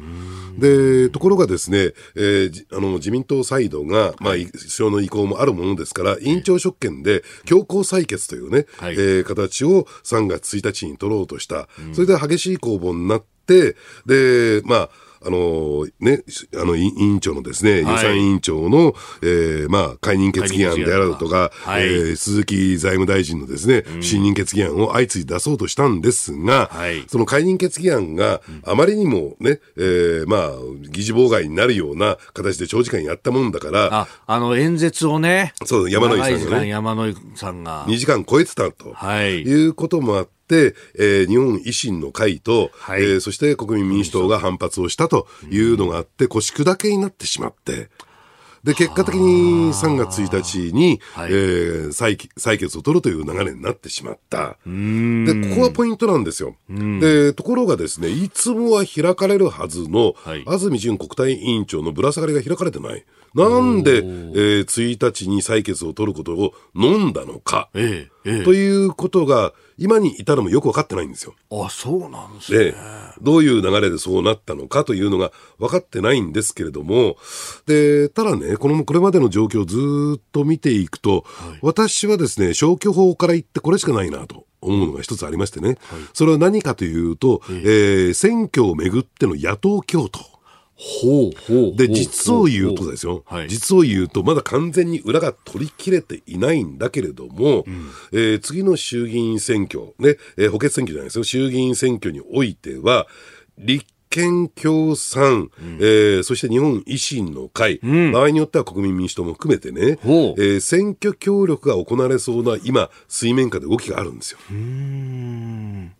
で、ところがですね、えー、あの、自民党サイドが、まあ、首相の意向もあるものですから、委員長職権で強行採決というね、はい、えー、形を3月1日に取ろうとした。それで激しい攻防になって、、で、まあ、あのね、あの委員長のですね、予算委員長の、えー、まあ、解任決議案であるとか、はい、えー、鈴木財務大臣のですね、不信任決議案を相次いで出そうとしたんですが、はい、その解任決議案があまりにもね、えー、まあ、議事妨害になるような形で長時間やったもんだから、
あ、あの演説をね、
そう、山野井さんがね、
山野井さんが。
2時間超えてたと、はい、いうこともあって、、えー、日本維新の会と、はい、えー、そして国民民主党が反発をしたというのがあって、腰砕けになってしまって、で、結果的に3月1日に、はい、えー、採採決を取るという流れになってしまった。で、ここがポイントなんですよ。で、ところがですね、いつもは開かれるはずの、はい、安住淳国対委員長のぶら下がりが開かれてない。なんで、えー、1日に採決を取ることを飲んだのか、えええ、ということが、今に至るもよく分かってないんですよ。
あ、そうなんですね。
どういう流れでそうなったのかというのが分かってないんですけれども、で、ただね、この、これまでの状況をずっと見ていくと、はい、私はですね、消去法から言ってこれしかないなと。思うのが一つありましてね、はい、それは何かというと、えー、選挙をめぐっての野党共闘。
ほうほ
うで、実を言うとですよ、はい、実を言うと、まだ完全に裏が取り切れていないんだけれども、うん、えー、次の衆議院選挙、ね、えー、補欠選挙じゃないですよ、衆議院選挙においては、立憲共産、うん、えー、そして日本維新の会、うん、場合によっては国民民主党も含めてね、えー、選挙協力が行われそうな今、水面下で動きがあるんですよ。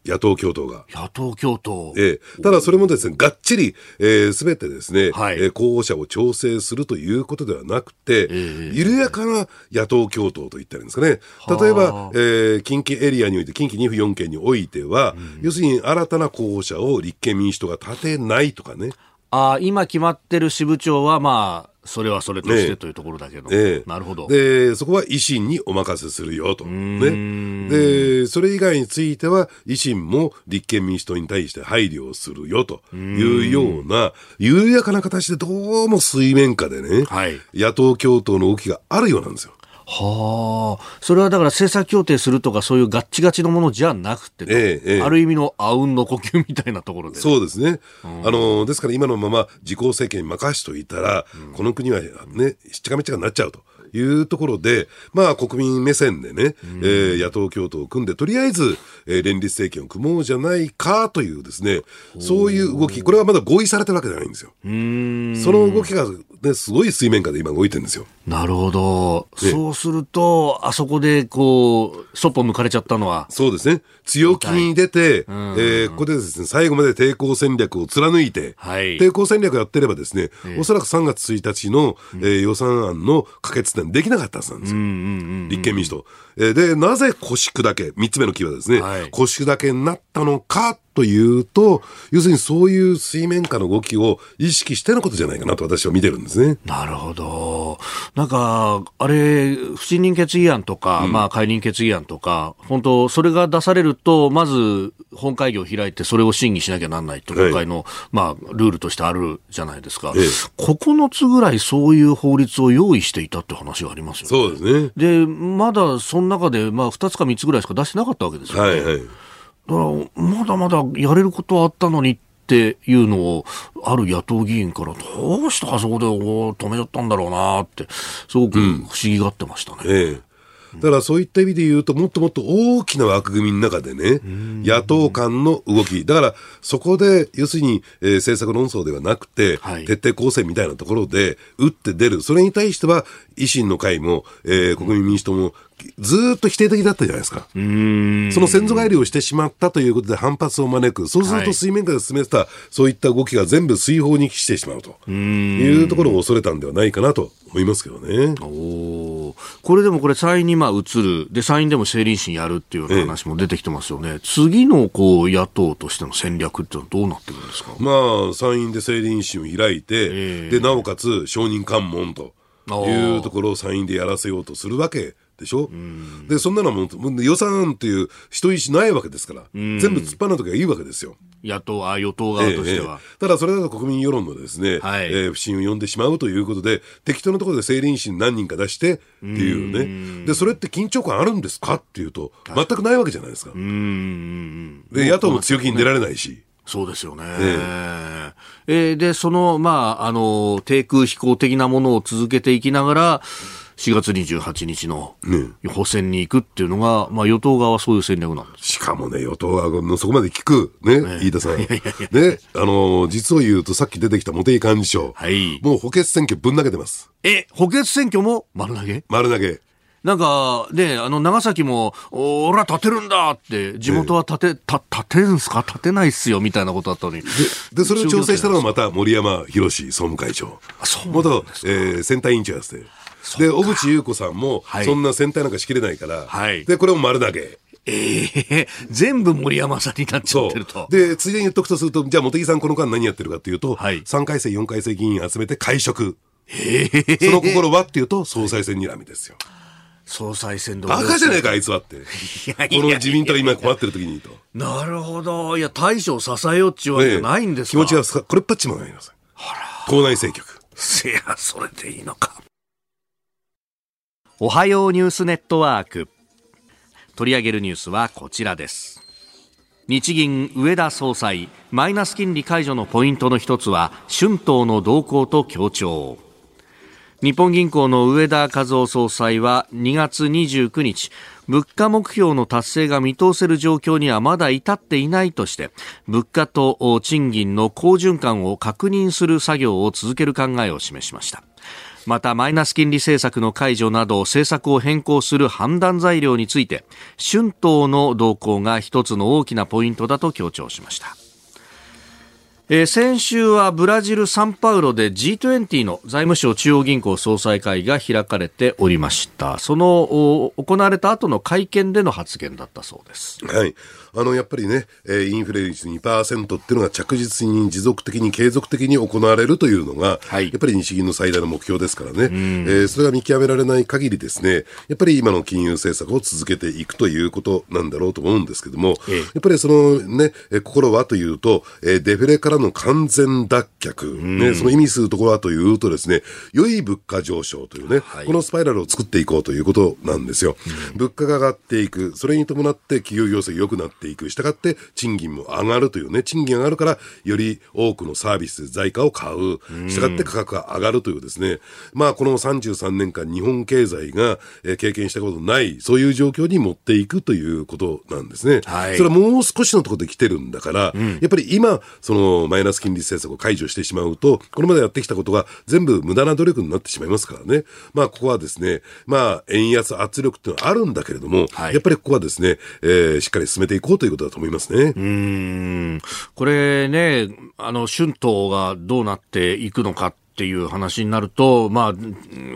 野党共闘が。
野党共闘。
えー、ただそれもですね、がっちり、す、えー、べ、てですね、はい、えー、候補者を調整するということではなくて、えー、緩やかな野党共闘といったらいいんですかね。例えば、えー、近畿エリアにおいて、近畿2府4県においては、うん、要するに新たな候補者を立憲民主党が立ててないとかね。
あ今決まってる支部長は、まあ、それはそれとしてというところだけど、
え
え、なるほど。
でそこは維新にお任せするよと、ね、でそれ以外については維新も立憲民主党に対して配慮をするよというような緩やかな形でどうも水面下でね、はい、野党共闘の動きがあるようなんですよ。
はあ、それはだから政策協定するとかそういうガッチガチのものじゃなくて、ええ、ある意味のあうんの呼吸みたいなところで。
そうですね。あの、ですから今のまま自公政権に任しといたら、うん、この国はね、しっちゃかめっちゃかになっちゃうと。いうところで、まあ国民目線でね、うん、えー、野党共闘を組んで、とりあえず、えー、連立政権を組もうじゃないかというですね、そういう動き、これはまだ合意されてるわけじゃないんですよ。その動きが、ね、すごい水面下で今動いてるんですよ。
なるほど。そうすると、あそこでこう、そっぽ向かれちゃったのは。
そうですね。強気に出て、えー、ここでですね、最後まで抵抗戦略を貫いて、はい、抵抗戦略やってればですね、えー、おそらく3月1日の、えー、予算案の可決点できなかったはずなんですよ。立憲民主党。えー、で、なぜ腰砕け、3つ目のキーワードですね、はい、腰砕けになったのか？というと、要するにそういう水面下の動きを意識してのことじゃないかなと私は見てるんですね。
なるほど。なんか、あれ、不信任決議案とか、うん、まあ解任決議案とか、本当それが出されると、まず本会議を開いてそれを審議しなきゃなんないと、今回の、はい、まあ、ルールとしてあるじゃないですか。ええ、9つぐらいそういう法律を用意していたって話がありますよ
ね。そうですね。
で、まだその中で、まあ、2つか3つぐらいしか出してなかったわけですよね。はいはい。だから、まだまだやれることはあったのにっていうのを、ある野党議員から、どうしてあそこで止めちゃったんだろうなって、すごく不思議がってましたね。うんええ。
だからそういった意味で言うと、もっともっと大きな枠組みの中でね、野党間の動き、だからそこで、要するに、えー、政策論争ではなくて、はい、徹底抗戦みたいなところで、打って出る、それに対しては、維新の会も、えー、国民民主党も、ずっと否定的だったじゃないですか。その先祖返りをしてしまったということで反発を招く。そうすると水面下で進めてた、そういった動きが全部水泡に帰してしまうというところを恐れたんではないかなと思いますけどね。
おこれでもこれ参院にまあ移る。で、参院でも政倫審やるっていう話も出てきてますよね。ええ、次のこう野党としての戦略ってのはどうなってくるんですか？
まあ、参院で政倫審を開いて、え、で、なおかつ承認喚問というところを参院でやらせようとするわけでしょ、うでそんなのも予算っていう人意思ないわけですから、全部突っ張るときはいいわけですよ。
野党あ与党側としては、
ええ、ただそれだと国民世論のですね、はい、えー、不信を呼んでしまうということで適当なところで政倫審何人か出してっていうね。でそれって緊張感あるんですかっていうと全くないわけじゃないですか。で野党も強気に出られないし。
そうですよね。え。えー、で、その、まあ、あの、低空飛行的なものを続けていきながら、4月28日の補選に行くっていうのが、まあ、与党側はそういう戦略なんです
しかもね、与党側のそこまで聞く、ね、ね飯田さん。ね、あの、実を言うとさっき出てきた茂木幹事長。はい。もう補欠選挙ぶん投げてます。
え、補欠選挙も丸投げ？
丸投げ。
なんか、ね、あの、長崎も、俺は立てるんだって、地元は立て、た、立てるんすか？立てないっすよ、みたいなことだったのに。で、
でそれを調整したのがまた森山博総務会長。
そう
元、えー、選対委員長やって。で、小渕優子さんも、そんな選対なんかしきれないから、はい、で、これも丸投げ。
ええー、全部森山さんになっちゃってると。
で、ついでに言っとくとすると、じゃあ、茂木さんこの間何やってるかっていうと、はい、3回生、4回生議員集めて会食。
ええー、
その心はっていうと、総裁選にらみですよ。
総裁選
バカじゃねえか、あいつはって。この自民党今困ってる時にと。
なるほど。いや、大将支えようっちゅうわけじゃないんです
か、ね、気持ちが、これっぱっちもないなさ。党内政局。
せや、それでいいのか。おはようニュースネットワーク。取り上げるニュースはこちらです。日銀上田総裁、マイナス金利解除のポイントの一つは、春闘の動向と強調。日本銀行の上田和夫総裁は2月29日物価目標の達成が見通せる状況にはまだ至っていないとして物価と賃金の好循環を確認する作業を続ける考えを示しましたまたマイナス金利政策の解除など政策を変更する判断材料について春闘の動向が一つの大きなポイントだと強調しました。えー、先週はブラジル・サンパウロで G20 の財務省中央銀行総裁会が開かれておりました。その行われた後の会見での発言だったそうです。
はい。あの、やっぱりね、えー、インフレ率2%っていうのが着実に持続的に継続的に行われるというのが、はい、やっぱり日銀の最大の目標ですからね、えー、それが見極められない限りですね、やっぱり今の金融政策を続けていくということなんだろうと思うんですけども、えやっぱりそのね、え心はというと、えー、デフレからの完全脱却、ね、その意味するところはというとですね、良い物価上昇というね、はい、このスパイラルを作っていこうということなんですよ。物価が上がっていく、それに伴って企業業績良くなってていく。したがって賃金も上がるというね、賃金上がるから、より多くのサービス、財貨を買う。したがって価格が上がるというですね、まあこの33年間日本経済が、え経験したことない、そういう状況に持っていくということなんですね。はい、それはもう少しのところで来てるんだから、うん、やっぱり今、そのマイナス金利政策を解除してしまうと、これまでやってきたことが全部無駄な努力になってしまいますからね。まあここはですね、まあ円安圧力っていうのはあるんだけれども、はい、やっぱりここはですね、えー、しっかり進めていこうということだと思いますね。
うん。これね、あの、春闘がどうなっていくのかっていう話になると、まあ、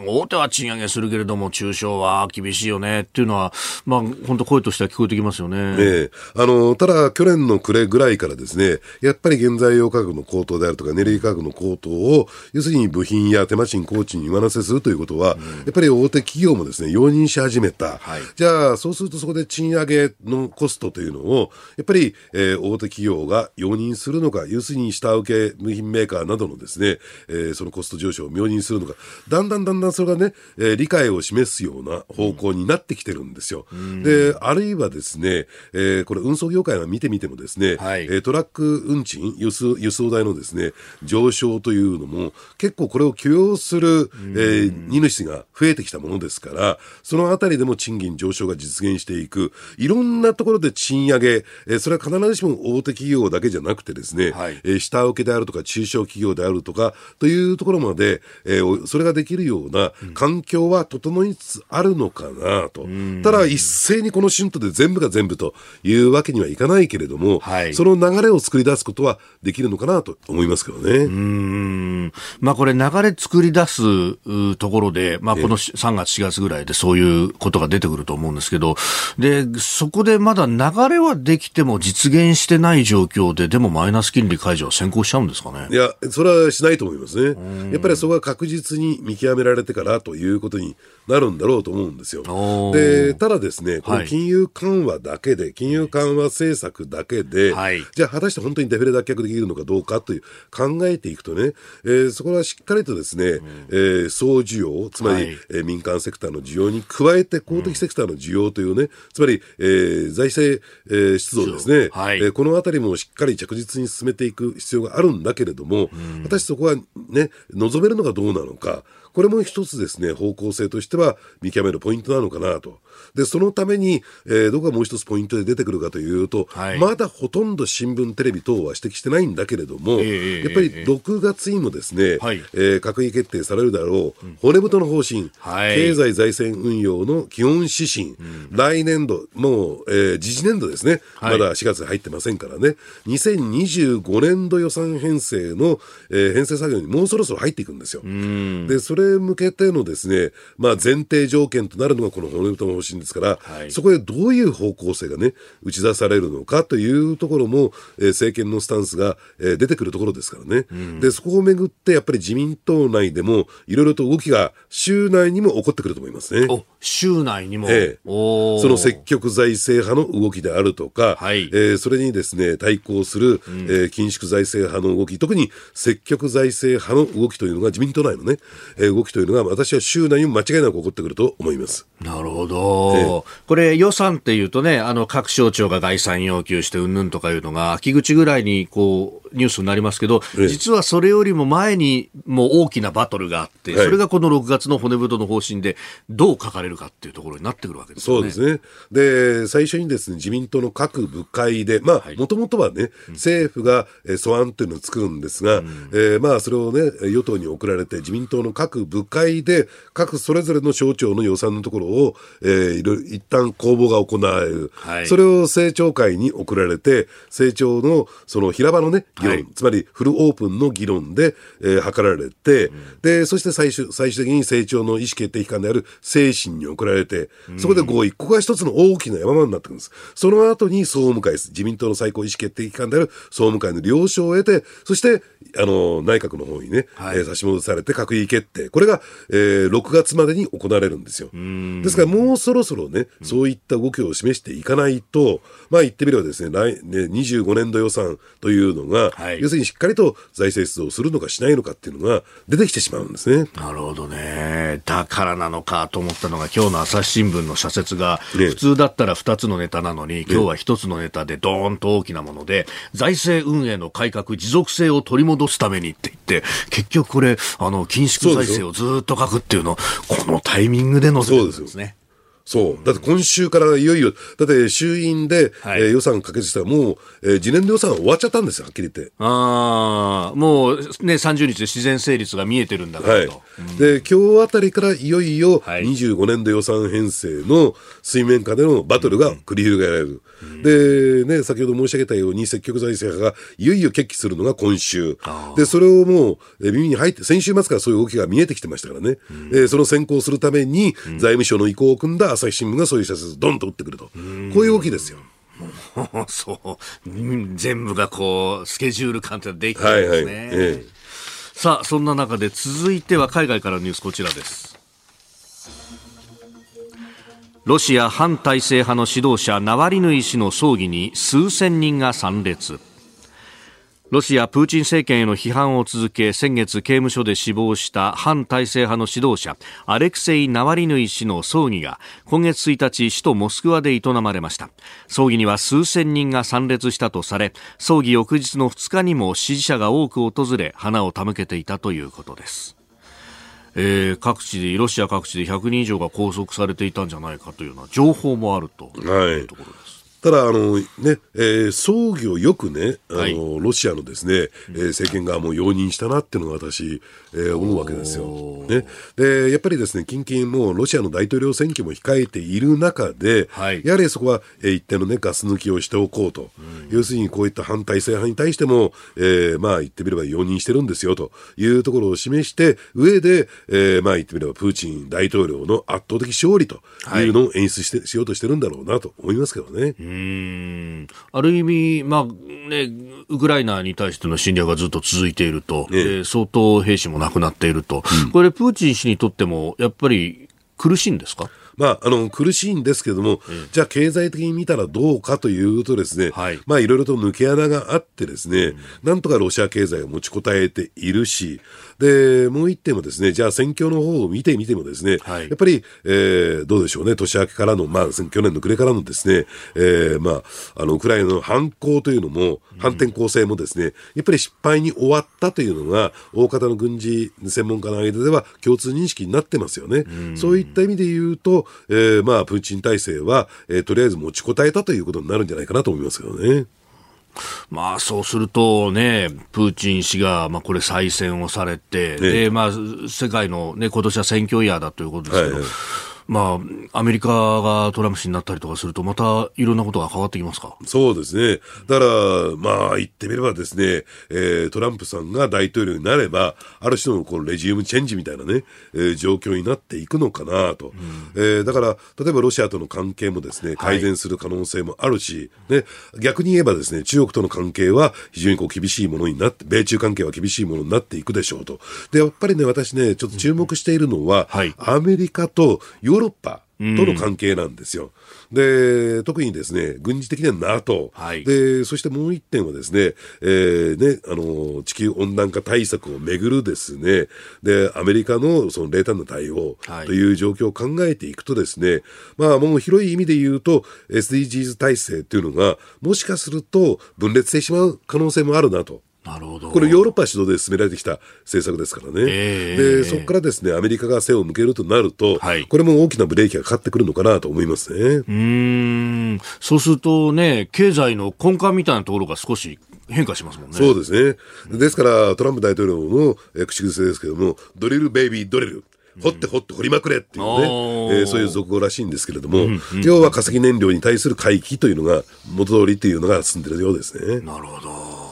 大手は賃上げするけれども、中小は厳しいよねっていうのは、まあ、本当声としては聞こえてきますよね。
ええあの、ただ、去年の暮れぐらいからですね、やっぱり原材料価格の高騰であるとか、エネルギー価格の高騰を、要するに部品や手間賃、工賃に上乗せするということは、うん、やっぱり大手企業もですね、容認し始めた。はい、じゃあ、そうするとそこで賃上げのコストというのを、やっぱり、えー、大手企業が容認するのか、要するに下請け部品メーカーなどのですね、えー、そのコスト上昇を明認するのか、だんだんだんだんそれがね、えー、理解を示すような方向になってきてるんですよ。うん、で、あるいはですね、えー、これ運送業界は見てみてもですね、はい、えー、トラック運賃、輸送輸送代のですね、上昇というのも、結構これを許容する、えー、荷主が増えてきたものですから、そのあたりでも賃金上昇が実現していく、いろんなところで賃上げ、えー、それは必ずしも大手企業だけじゃなくてですね、はい、えー、下請けであるとか中小企業であるとかというところまで、えー、それができるような環境は整いつつあるのかなと。ただ、一斉にこの春闘で全部が全部というわけにはいかないけれども、はい、その流れを作り出すことはできるのかなと思いますけどね。う
ん。まあこれ流れ作り出すところで、まあこの3月4月ぐらいでそういうことが出てくると思うんですけど、で、そこでまだ流れはできても実現してない状況で、でもマイナス金利解除は先行しちゃうんですかね。
いや、それはしないと思いますね。やっぱりそこが確実に見極められてからということになるんだろうと思うんですよ。で、ただですね、この金融緩和だけで、はい、金融緩和政策だけで、はい、じゃあ果たして本当にデフレ脱却できるのかどうかという考えていくとね、えー、そこはしっかりとですね、うん、えー、総需要、つまり、はい、えー、民間セクターの需要に加えて公的セクターの需要というね、うん、つまり、えー、財政、えー、出動ですね、はい、えー、このあたりもしっかり着実に進めていく必要があるんだけれども、うん、果たしてそこはね、望めるのかどうなのか、これも一つですね、方向性としては見極めるポイントなのかなと。で、そのために、えー、どこがもう一つポイントで出てくるかというと、はい、まだほとんど新聞、テレビ等は指摘してないんだけれども、えー、やっぱり6月にもですね、はい、えー、閣議決定されるだろう、骨太の方針、はい、経済財政運用の基本指針、うん、来年度、もう、えー、時事年度ですね、まだ4月入ってませんからね、2025年度予算編成の、えー、編成作業にもうそろそろ入っていくんですよ。で、それ向けてのですね、まあ、前提条件となるのがこの骨太の方針ですから、はい、そこでどういう方向性がね、打ち出されるのかというところも、えー、政権のスタンスが、えー、出てくるところですからね。うん、で、そこをめぐって、やっぱり自民党内でも、いろいろと動きが、州内にも起こってくると思いますね。
州内にも、
ええ、その積極財政派の動きであるとか、はい、えー、それにですね、対抗する、うん、えー、緊縮財政派の動き、特に積極財政派の動きというのが、自民党内のね、えー、動きというのが、私は州内にも間違いなく起こってくると思います。
なるほど。これ予算っていうとね、あの、各省庁が概算要求してうんぬんとかいうのが、秋口ぐらいにこう、ニュースになりますけど、えー、実はそれよりも前にもう大きなバトルがあって、それがこの6月の骨太の方針でどう書かれるかっていうところになってくるわけですね。
そうですね。で、最初にですね、自民党の各部会で、まあ、もともとはね、政府が、え素案っていうのを作るんですが、うん、えー、まあ、それをね、与党に送られて、自民党の各部会で、各それぞれの省庁の予算のところを、えー、いろいろ一旦公募が行われる、はい、それを政調会に送られて、政調のその平場のね、議論、はい、つまりフルオープンの議論で、えー、図られて、うん、で、そして最終、最終的に政調の意思決定機関である政審に送られて、そこで合意、ここが一つの大きな山場になってくるんです。その後に総務会です。自民党の最高意思決定機関である総務会の了承を得て、そして、あの、内閣の方にね、はい、えー、差し戻されて閣議決定。これが、えー、6月までに行われるんですよ。ですからもうそろそろね、そういった動きを示していかないと、まあ言ってみればですね、来ね25年度予算というのが、はい、要するにしっかりと財政出動するのかしないのかっていうのが出てきてしまうんですね。
なるほどね。だからなのかと思ったのが、今日の朝日新聞の社説が、ね、普通だったら2つのネタなのに、今日は1つのネタでドーンと大きなもので、財政運営の改革、持続性を取り戻すためにって言って、結局これ、あの、緊縮財政をずっと書くっていうの、このタイミングで載せてるんですね。
そう。だって今週からいよいよ、だって衆院で、はい、えー、予算可決したらもう、えー、次年度予算終わっちゃったんですよ、はっきり言って。
ああ、もうね、30日で自然成立が見えてるんだからと。はい
うん、で、今日あたりからいよいよ25年度予算編成の水面下でのバトルが繰り広げられる。うん、で、ね、先ほど申し上げたように積極財政派がいよいよ決起するのが今週。で、それをもう、えー、耳に入って、先週末からそういう動きが見えてきてましたからね。うん、えー、その先行するために、財務省の意向を組んだ朝日新聞がそういう社説ドンと打ってくると。こういう動きですよ。
そう。全部がこう、スケジュール感ってできてるんですね。はいはいええ、さあ、そんな中で続いては海外からのニュースこちらです。ロシア反体制派の指導者ナワリヌイ氏の葬儀に数千人が参列。ロシアプーチン政権への批判を続け先月刑務所で死亡した反体制派の指導者アレクセイ・ナワリヌイ氏の葬儀が今月1日首都モスクワで営まれました。葬儀には数千人が参列したとされ葬儀翌日の2日にも支持者が多く訪れ花を手向けていたということです。えー、各地でロシア各地で100人以上が拘束されていたんじゃないかというような情報もあるというところです。
ただ、あのね、えー、葬儀をよくね、あの、はい、ロシアのですね、えー、政権側も容認したなっていうのが私、えー、思うわけですよ。ね。で、やっぱりですね、近々もうロシアの大統領選挙も控えている中で、はい、やはりそこは、えー、一定のね、ガス抜きをしておこうと。うん、要するにこういった反体制派に対しても、えー、まあ言ってみれば容認してるんですよというところを示して、上で、えー、まあ言ってみればプーチン大統領の圧倒的勝利というのを演出して、しようとしてるんだろうなと思いますけどね。うん
うん。ある意味、まあね、ウクライナに対しての侵略がずっと続いていると、ええ、相当兵士も亡くなっていると、うん、これ、プーチン氏にとってもやっぱり苦しいんですか？
まあ、あの苦しいんですけれども、うん、じゃあ経済的に見たらどうかというとですね、はい、まあいろいろと抜け穴があってですね、うん、なんとかロシア経済を持ちこたえているし、で、もう一点もですね、じゃあ選挙の方を見てみてもですね、はい、やっぱり、えー、どうでしょうね、年明けからの、まあ、去年の暮れからのですね、えー、まあ、あの、ウクライナの反攻というのも、反転攻勢もですね、やっぱり失敗に終わったというのが、大方の軍事専門家の間では共通認識になってますよね。うそういった意味で言うと、えー、まあ、プーチン体制は、えー、とりあえず持ちこたえたということになるんじゃないかなと思いますけどね。
まあそうするとね、プーチン氏がまあこれ再選をされて、でまあ世界のね今年は選挙イヤーだということですけど、はいはいまあ、アメリカがトランプ氏になったりとかすると、またいろんなことが変わってきますか？
そうですね。だから、まあ、言ってみればですね、えー、トランプさんが大統領になれば、ある種のこのレジウムチェンジみたいなね、えー、状況になっていくのかなと、うん、えー、だから、例えばロシアとの関係もですね、改善する可能性もあるし、はい、ね、逆に言えばですね、中国との関係は非常にこう厳しいものになって、米中関係は厳しいものになっていくでしょうと。で、やっぱりね、私ね、ちょっと注目しているのは、うん。はい、アメリカとヨーーロッパとの関係なんですよ。で、特にですね、軍事的には NATO、はい、で、そしてもう一点はですね、えー、ね、あの、地球温暖化対策をめぐるですね、で、アメリカのその冷淡な対応という状況を考えていくとですね、はい、まあもう広い意味で言うと、SDGs 体制っていうのが、もしかすると分裂してしまう可能性もあるなと。
なるほど
これ、ヨーロッパ主導で進められてきた政策ですからね、えー、でそこからですねアメリカが背を向けるとなると、はい、これも大きなブレーキがかかってくるのかなと思いますね
うんそうするとね、経済の根幹みたいなところが少し変化しますもんね。
そうですね。ですから、トランプ大統領の口癖ですけども、ドリルベイビードリル。掘って掘って掘りまくれっていうね、えー、そういう俗語らしいんですけれども、うんうん、要は化石燃料に対する回帰というのが元通りっていうのが進んでるようですね。
なるほど。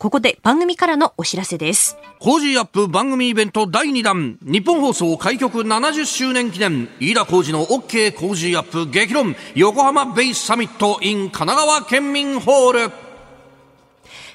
ここで番組からのお知らせです。
コージーアップ番組イベント第2弾、ニッポン放送開局70周年記念、飯田浩司の OK コージーアップ激論、横浜ベイスサミット in 神奈川県民ホール。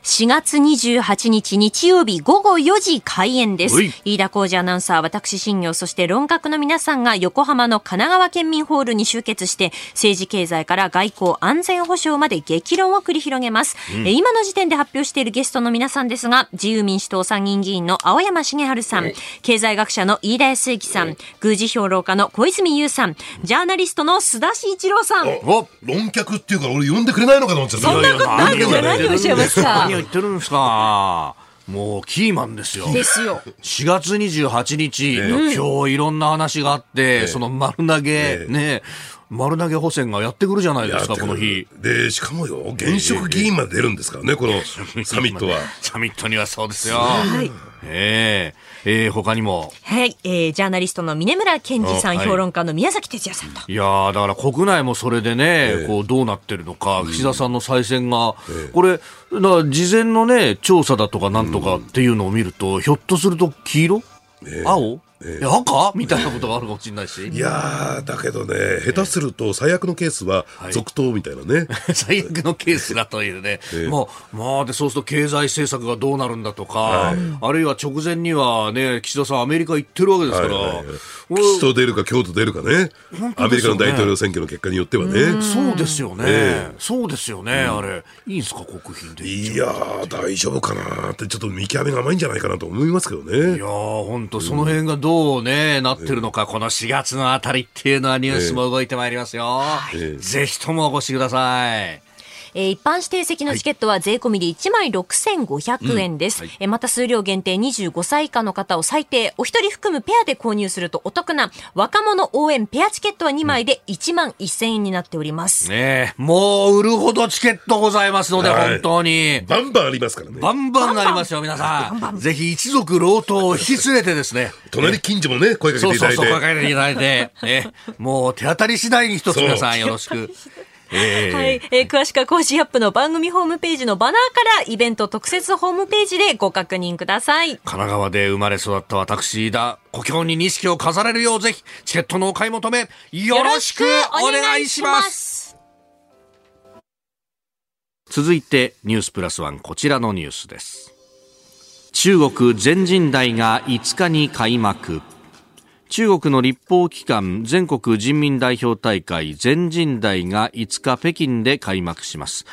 4月28日日曜日午後4時開演です。飯田浩二アナウンサー、私新業、そして論客の皆さんが横浜の神奈川県民ホールに集結して、政治経済から外交安全保障まで激論を繰り広げます。うん、今の時点で発表しているゲストの皆さんですが、自由民主党参議院議員の青山茂春さん、経済学者の飯田康之さん、宮司評論家の小泉悠さん、ジャーナリストの須田慎一郎さん。
論客っていうから俺呼んでくれないのかと思っちゃった。
そんなことないじゃないでおっしゃいますか。
言ってるんですか。もうキーマンですよ。
ですよ。
4月28日の今日いろんな話があって、その丸投げ、ね、丸投げ補選がやってくるじゃないですか、この日。
で、しかもよ、現職議員まで出るんですからね、このサミットは。
サミットにはそうですよ。はい。えええー、他にも。
はい、えー、ジャーナリストの峰村健二さん、評論家の宮崎哲也さんと。
いやだから国内もそれでね、えー、こう、どうなってるのか、岸田さんの再選が、えー、これ、だ事前のね、調査だとかなんとかっていうのを見ると、ひょっとすると黄色、えー、青？えー、赤みたいなことがあるかもしれないし。
いやだけどね、下手すると最悪のケースは続投みたいなね。
はい、最悪のケースだというね。えー、まあ、まあ、で、そうすると経済政策がどうなるんだとか、はい、あるいは直前にはね、岸田さんアメリカ行ってるわけですから。はいはいはい、
岸と出るか京都出るかね。ねアメリカの大統領選挙の結果によってはね。
そうですよね。えー、そうですよね、あれ。いいんですか、国賓で。
いや大丈夫かなって、ちょっと見極めが甘いんじゃないかなと思いますけどね。
いや本当その辺がどうね、なってるのか、この4月のあたりっていうのはニュースも動いてまいりますよ。ぜひともお越しください。
えー、一般指定席のチケットは税込みで1枚6500円です、はいうん。はい、えー、また数量限定25歳以下の方を最低お一人含むペアで購入するとお得な若者応援ペアチケットは2枚で1万1000円になっております、
ねもう売るほどチケットございますので、はい、本当に。
バンバンありますからね。
バンバンありますよ皆さん。ぜひ一族郎党を引き連れてですね。
隣近所もね声かけていただいて。そうそう
そう声かけていただいて、ね、もう手当たり次第に一つ皆さんよろしく
えー、はい、えー、詳しくはコージーアップの番組ホームページのバナーからイベント特設ホームページでご確認ください。神
奈川で生まれ育った私だ、故郷に錦を飾れるようぜひ、チケットのお買い求め、よろしくお願いします。続いて、ニュースプラスワン、こちらのニュースです。中国全人代が5日に開幕。中国の立法機関全国人民代表大会全人代が5日北京で開幕します。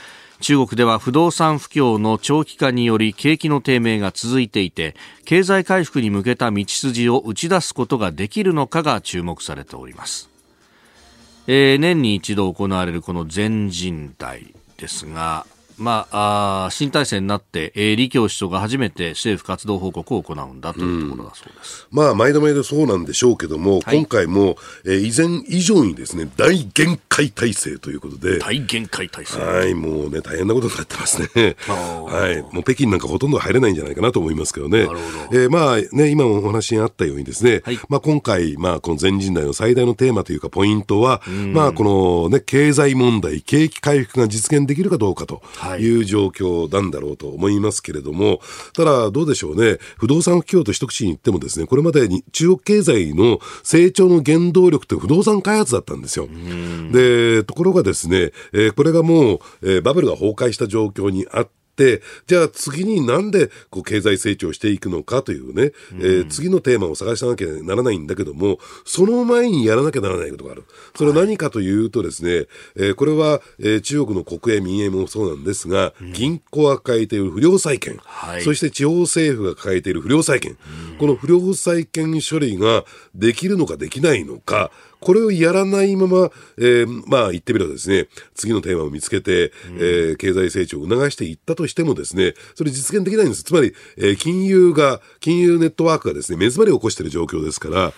中国では不動産不況の長期化により景気の低迷が続いていて経済回復に向けた道筋を打ち出すことができるのかが注目されております、えー、年に一度行われるこの全人代ですがまあ、あ新体制になって、えー、李強首相が初めて政府活動報告を行うんだというところだそうです。
うん、まあ、毎度毎度そうなんでしょうけども、はい、今回も、えー、以前以上にですね、大限界体制ということで。
大限界体制
はい、もうね、大変なことになってますね。はい。もう北京なんかほとんど入れないんじゃないかなと思いますけどね。な。えー、まあね、今お話にあったようにですね、はい、まあ今回、まあこの全人代の最大のテーマというかポイントは、まあこのね、経済問題、景気回復が実現できるかどうかという状況況なんだろうと思いますけれども、ただどうでしょうね、不動産不況と一口に言ってもですね、これまでに中国経済の成長の原動力って不動産開発だったんですよ。で、ところがですね、えー、これがもう、えー、バブルが崩壊した状況にあって、じゃあ次になんでこう経済成長していくのかというね、うん、えー、次のテーマを探さなきゃならないんだけども、その前にやらなきゃならないことがある。それは何かというとですね、はい、えー、これは、えー、中国の国営民営もそうなんですが、うん、銀行が抱えている不良債権、はい、そして地方政府が抱えている不良債権、うん、この不良債権処理ができるのかできないのか、これをやらないまま、えー、まあ言ってみればですね、次のテーマを見つけて、うん、えー、経済成長を促していったとしてもですね、それ実現できないんです。つまり、えー、金融が、金融ネットワークがですね、目詰まりを起こしている状況ですから、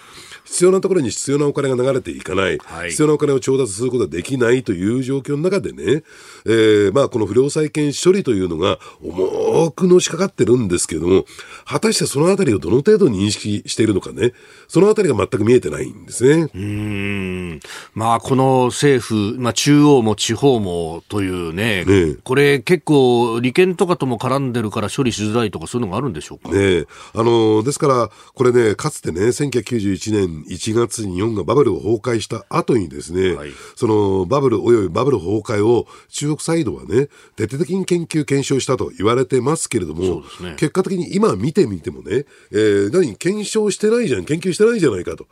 必要なところに必要なお金が流れていかない、はい、必要なお金を調達することができないという状況の中でね、えー、まあこの不良債権処理というのが重くのしかかってるんですけれども、果たしてそのあたりをどの程度認識しているのかね、そのあたりが全く見えてないんですね。う
ん。まあこの政府、まあ中央も地方もというね、ねこれ結構利権とかとも絡んでるから処理しづらいとかそういうのがあるんでしょうか？
ねあの、ですから、これね、かつてね、1991年1月に日本がバブルを崩壊した後にですね、はい、そのバブルおよびバブル崩壊を中国サイドはね、徹底的に研究検証したと言われてますけれども、ね、結果的に今見てみてもね、えー、何、検証してないじゃん、研究してないじゃないかと。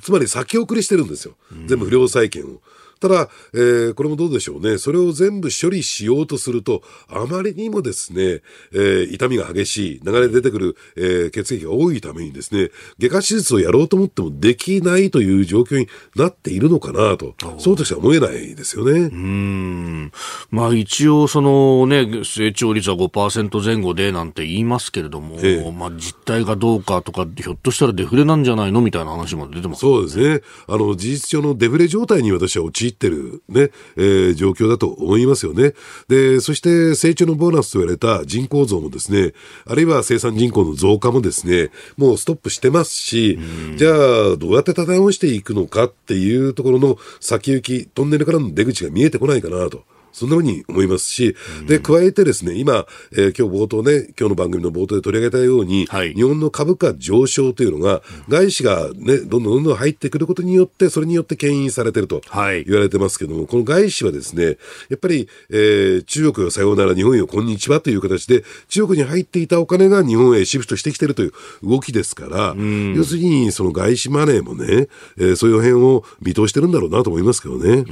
つまり先送りしてるんですよ。全部不良債権を。ただ、えー、これもどうでしょうね。それを全部処理しようとすると、あまりにもですね、えー、痛みが激しい、流れ出てくる、えー、血液が多いためにですね、外科手術をやろうと思ってもできないという状況になっているのかなと、そうとしては思えないですよね。う
ん。まあ一応そのね、成長率は5%前後でなんて言いますけれども、ええ、まあ実態がどうかとか、ひょっとしたらデフレなんじゃないの？みたいな話も出てます、
ね、そうですね。あの、事実上のデフレ状態に私は陥陥ってるね、えー、状況だと思いますよね。で、そして成長のボーナスと言われた人口増もですね、あるいは生産人口の増加もですね、もうストップしてますし、じゃあどうやって立て直していくのかっていうところの先行き、トンネルからの出口が見えてこないかなと。そんなふうに思いますし、で、加えてですね、今、えー、今日冒頭ね、今日の番組の冒頭で取り上げたように、はい、日本の株価上昇というのが、外資がね、どんどんどんどん入ってくることによって、それによって牽引されてると言われてますけども、はい、この外資はですね、やっぱり、えー、中国よさようなら日本よこんにちはという形で、中国に入っていたお金が日本へシフトしてきてるという動きですから、要するにその外資マネーもね、えー、そういう辺を見通してるんだろうなと思いますけどね。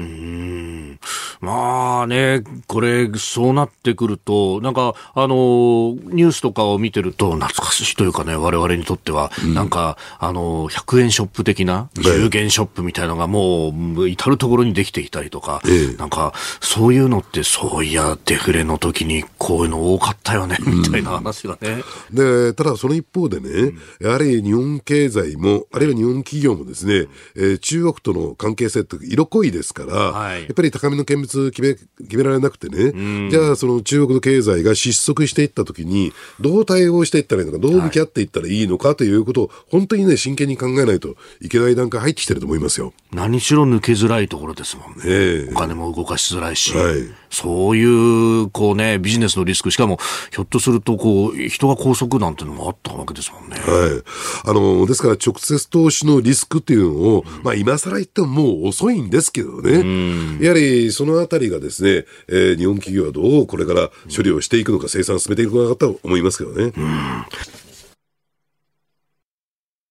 まあね、ね、これ、そうなってくると、なんか、あの、ニュースとかを見てると、懐かしいというかね、我々にとっては、うん、なんか、あの、100円ショップ的な、10元ショップみたいなのがもう、至るところにできてきたりとか、ええ、なんか、そういうのって、そういや、デフレの時にこういうの多かったよね、みたいな話がね。
で、ただその一方でね、うん、やはり日本経済も、あるいは日本企業もですね、えー、中国との関係性って色濃いですから、はい、やっぱり高めの見物決め決められなくてね、じゃあその中国の経済が失速していったときに、どう対応していったらいいのか、どう向き合っていったらいいのかということを、本当にね、真剣に考えないといけない段階入ってきてると思いますよ。
何しろ抜けづらいところですもんね。えー、お金も動かしづらいし。はいそういう、こうね、ビジネスのリスク、しかも、ひょっとすると、こう、人が拘束なんてのもあったわけですもんね。
はい。あの、ですから直接投資のリスクっていうのを、うん、まあ今更言ってももう遅いんですけどね。やはりそのあたりがですね、えー、日本企業はどうこれから処理をしていくのか、生産を進めていくのかと思いますけどね。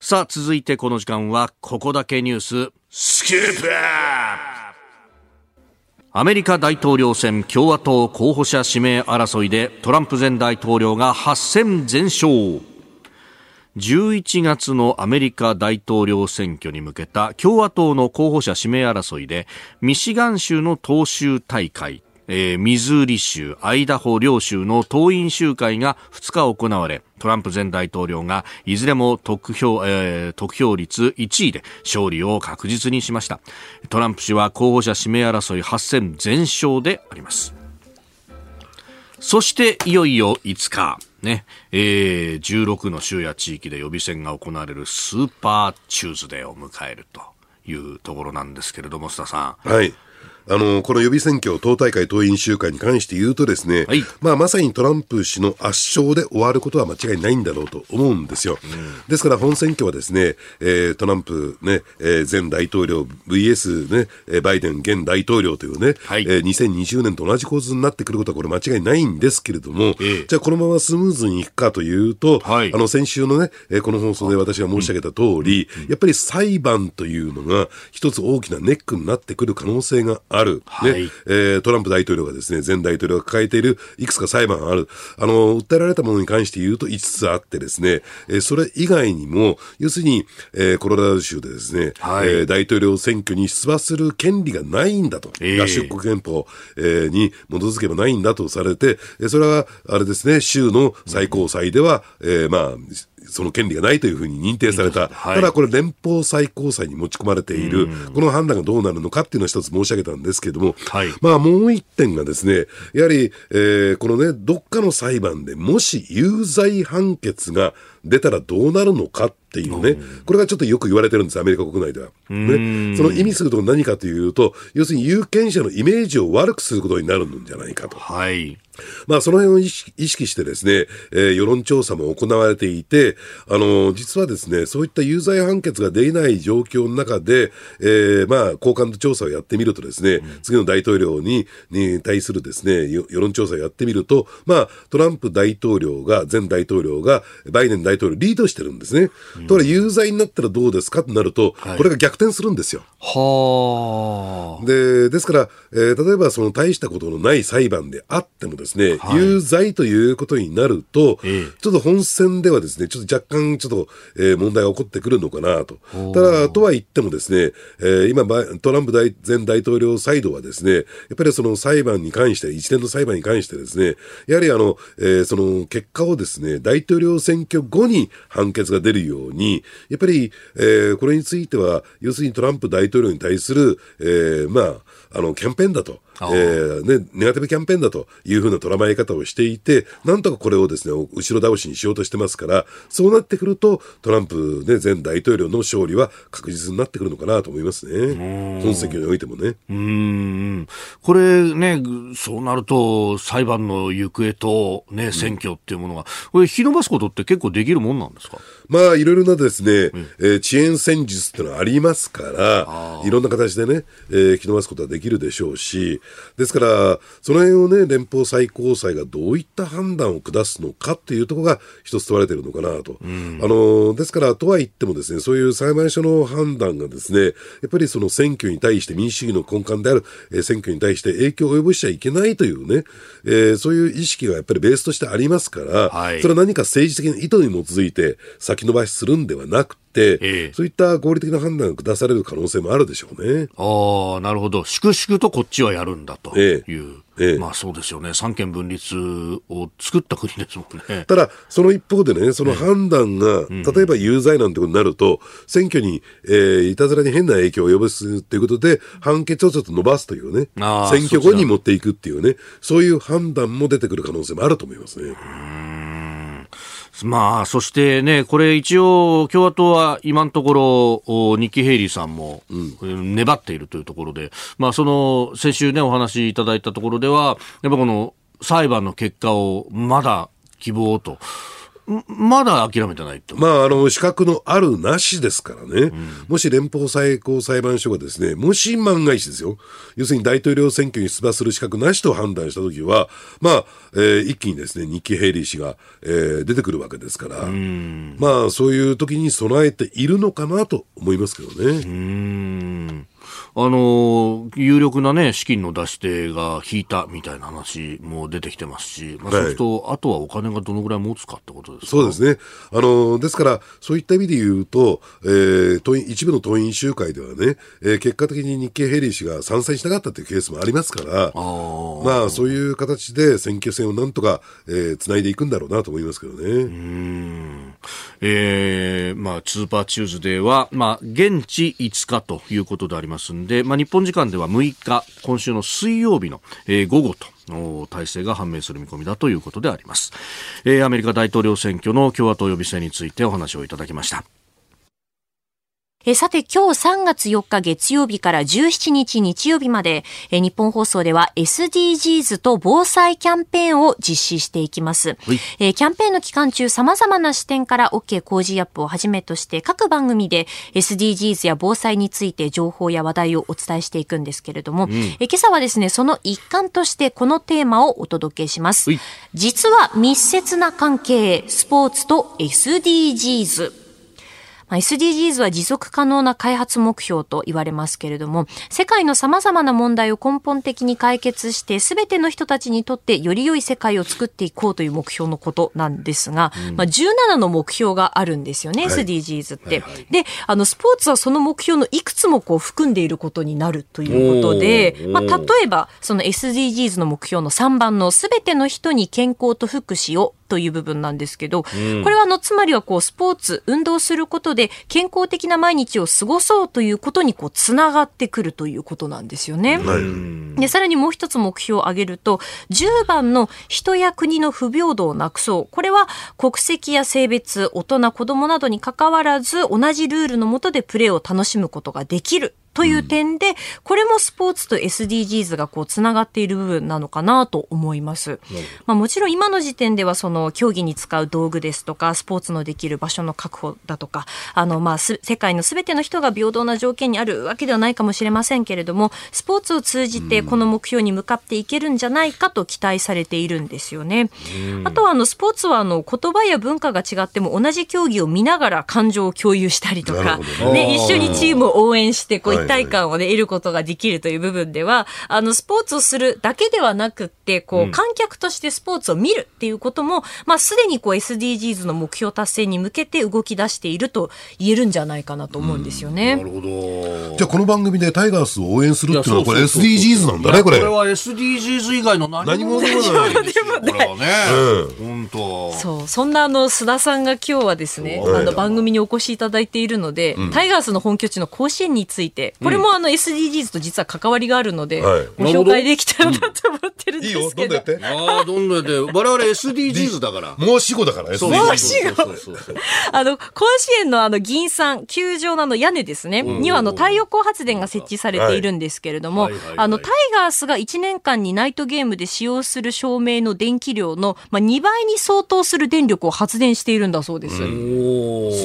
さあ、続いてこの時間は、ここだけニュース、スキープアメリカ大統領選共和党候補者指名争いでトランプ前大統領が8戦全勝。11月のアメリカ大統領選挙に向けた共和党の候補者指名争いでミシガン州の党州大会えー、ミズーリ州、アイダホ両州の党員集会が2日行われ、トランプ前大統領がいずれも得票、えー、得票率1位で勝利を確実にしました。トランプ氏は候補者指名争い8戦全勝であります。そしていよいよ5日、ね、えー、16の州や地域で予備選が行われるスーパーチューズデーを迎えるというところなんですけれども、須田さ
ん。はい。あの、この予備選挙、党大会、党員集会に関して言うとですね、はい、まあ、まさにトランプ氏の圧勝で終わることは間違いないんだろうと思うんですよ。うん、ですから本選挙はですね、えー、トランプね、えー、前大統領 VS ね、バイデン現大統領というね、はい、えー、2020年と同じ構図になってくることはこれ間違いないんですけれども、えー、じゃあこのままスムーズにいくかというと、はい、あの、先週のね、えー、この放送で私が申し上げた通り、うん、やっぱり裁判というのが一つ大きなネックになってくる可能性がある。はい、えー、トランプ大統領がですね、前大統領が抱えているいくつか裁判がある。あの、訴えられたものに関して言うと5つあってですね、えー、それ以外にも、要するに、えー、コロラド州でですね、はい、えー、大統領選挙に出馬する権利がないんだと。えー、合衆国憲法、えー、に基づけばないんだとされて、えー、それは、あれですね、州の最高裁では、えー、まあ、その権利がないというふうに認定された、はい、ただこれ、連邦最高裁に持ち込まれている、この判断がどうなるのかっていうのを一つ申し上げたんですけれども、はい、まあ、もう一点がですね、やはり、えー、このね、どっかの裁判でもし有罪判決が出たらどうなるのかっていうね、これがちょっとよく言われてるんです、アメリカ国内では。ね、その意味すると何かというと、要するに有権者のイメージを悪くすることになるんじゃないかと。はい。まあ、その辺を意識してですね、えー、世論調査も行われていて、あの、実はですね、そういった有罪判決が出ない状況の中で、えー、まあ、好感度調査をやってみるとですね、うん、次の大統領に、に対するですね、世論調査をやってみると、まあ、トランプ大統領が、前大統領が、バイデン大統領リードしてるんですね。うん、ところ有罪になったらどうですかとなると、はい、これが逆転するんですよ。はあ。で、ですから、えー、例えばその大したことのない裁判であってもですね、はい、有罪ということになると、えちょっと本選ではですね、ちょっと若干ちょっと、えー、問題が起こってくるのかなと。ただ、とは言ってもですね、えー、今、トランプ大前大統領サイドはですね、やっぱりその裁判に関して、一連の裁判に関してですね、やはりあの、えー、その結果をですね、大統領選挙後に判決が出るように、やっぱり、えー、これについては、要するにトランプ大統領に対する、えー、まあ、あの、キャンペーンだと。えー、ね、ネガティブキャンペーンだというふうな捉まえ方をしていて、なんとかこれをですね、後ろ倒しにしようとしてますから、そうなってくると、トランプ、ね、前大統領の勝利は確実になってくるのかなと思いますね。本選挙においてもね。
うん。これね、そうなると、裁判の行方とね、選挙っていうものが、これ、引き延ばすことって結構できるもんなんですか？
まあ、いろいろなですね、うん、えー、遅延戦術っていうのはありますから、いろんな形でね、えー、引き延ばすことはできるでしょうし、ですから、その辺をね、連邦最高裁がどういった判断を下すのかっていうところが一つ問われてるのかなと。うん、あの、ですから、とは言ってもですね、そういう裁判所の判断がですね、やっぱりその選挙に対して民主主義の根幹である、えー、選挙に対して影響を及ぼしちゃいけないというね、えー、そういう意識がやっぱりベースとしてありますから、はい、それは何か政治的な意図に基づいて先延ばしするんではなくて、えそういった合理的な判断が下される可能性もあるでしょうね。
ああ、なるほど。粛々とこっちはやるんだという。えええ、まあそうですよね。三権分立を作った国ですもんね。
ただ、その一方でね、その判断が、うん、例えば有罪なんてことになると、選挙に、えー、いたずらに変な影響を及ぼすということで、判決をちょっと伸ばすというね、選挙後に持っていくっていうね、そういう判断も出てくる可能性もあると思いますね。
まあ、そしてね、これ一応、共和党は今のところ、ニッキー・ヘイリーさんも、粘っているというところで、まあ、その、先週ね、お話しいただいたところでは、やっぱこの裁判の結果をまだ希望と。まだ諦めてないと。
まあ、あの、資格のあるなしですからね。うん、もし連邦最高裁判所がですね、もし万が一ですよ。要するに大統領選挙に出馬する資格なしと判断したときは、まあ、えー、一気にですね、ニッキー・ヘイリー氏が、えー、出てくるわけですから、まあ、そういう時に備えているのかなと思いますけどね。
あの有力な、ね、資金の出し手が引いたみたいな話も出てきてますし、まあ、そうすると、あとはお金がどのぐらい持つかってことですか
そうですね。あのですから、そういった意味で言うと、えー、党員一部の党員集会ではね、えー、結果的にニッキー・ヘイリー氏が参戦しなかったというケースもありますから、あまあ、そういう形で選挙戦をなんとか、えー、つないでいくんだろうなと思いますけどね。うん。
えー、まあ、スーパーチューズデーは、まあ、現地5日ということでありますますんで、まあ、日本時間では6日、今週の水曜日の、えー、午後と、体制が判明する見込みだということであります、えー、アメリカ大統領選挙の共和党予備選についてお話をいただきました。
えさて今日3月4日月曜日から17日日曜日までえ日本放送では SDGs と防災キャンペーンを実施していきます。えキャンペーンの期間中様々な視点から OK 工事アップをはじめとして各番組で SDGs や防災について情報や話題をお伝えしていくんですけれども、うん、え今朝はですね、その一環としてこのテーマをお届けします。実は密接な関係、スポーツと SDGs。SDGs は持続可能な開発目標と言われますけれども、世界の様々な問題を根本的に解決して、すべての人たちにとってより良い世界を作っていこうという目標のことなんですが、うん、まあ、17の目標があるんですよね、はい、SDGs って、はいはい、で、あの、スポーツはその目標のいくつもこう含んでいることになるということで、まあ、例えば、その SDGs の目標の3番のすべての人に健康と福祉をという部分なんですけど、うん、これはあの、つまりはこう、スポーツ、運動することで健康的な毎日を過ごそうということにこう、つながってくるということなんですよね。はい、で、さらにもう一つ目標を挙げると、10番の人や国の不平等をなくそう。これは国籍や性別、大人、子供などに関わらず、同じルールのもとでプレーを楽しむことができるという点で、これもスポーツと SDGs がこうつながっている部分なのかなと思います。まあ、もちろん今の時点ではその競技に使う道具ですとか、スポーツのできる場所の確保だとか、あのまあ世界のすべての人が平等な条件にあるわけではないかもしれませんけれども、スポーツを通じてこの目標に向かっていけるんじゃないかと期待されているんですよね。あとはあのスポーツはあの言葉や文化が違っても同じ競技を見ながら感情を共有したりとか、ね、一緒にチームを応援してこう一体感をね、得ることができるという部分では、あの、スポーツをするだけではなくって、こう、観客としてスポーツを見るっていうことも、まあ、すでにこう、SDGs の目標達成に向けて動き出していると言えるんじゃないかなと思うんですよね。なるほ
ど。じゃあ、この番組でタイガースを応援するっていうのは、これ SDGs なんだね、これ。
これは SDGs 以外の何もでもないですよ。これはね。本当。
そう。そんなあの、須田さんが今日はですね、あの、番組にお越しいただいているので、タイガースの本拠地の甲子園について、これもあの SDGs と実は関わりがあるので、はい、ご紹介できたらなと思ってるんですけど。いいよ、どんどんやって。
ああ、どんどんやって。我々 SDGs だから。
もう死後だから、
SDGs。もう死後。あの、甲子園のあの、銀山、球場のあの屋根ですね、にはあの、太陽光発電が設置されているんですけれども、あの、タイガースが1年間にナイトゲームで使用する照明の電気量の、まあ、2倍に相当する電力を発電しているんだそうです。す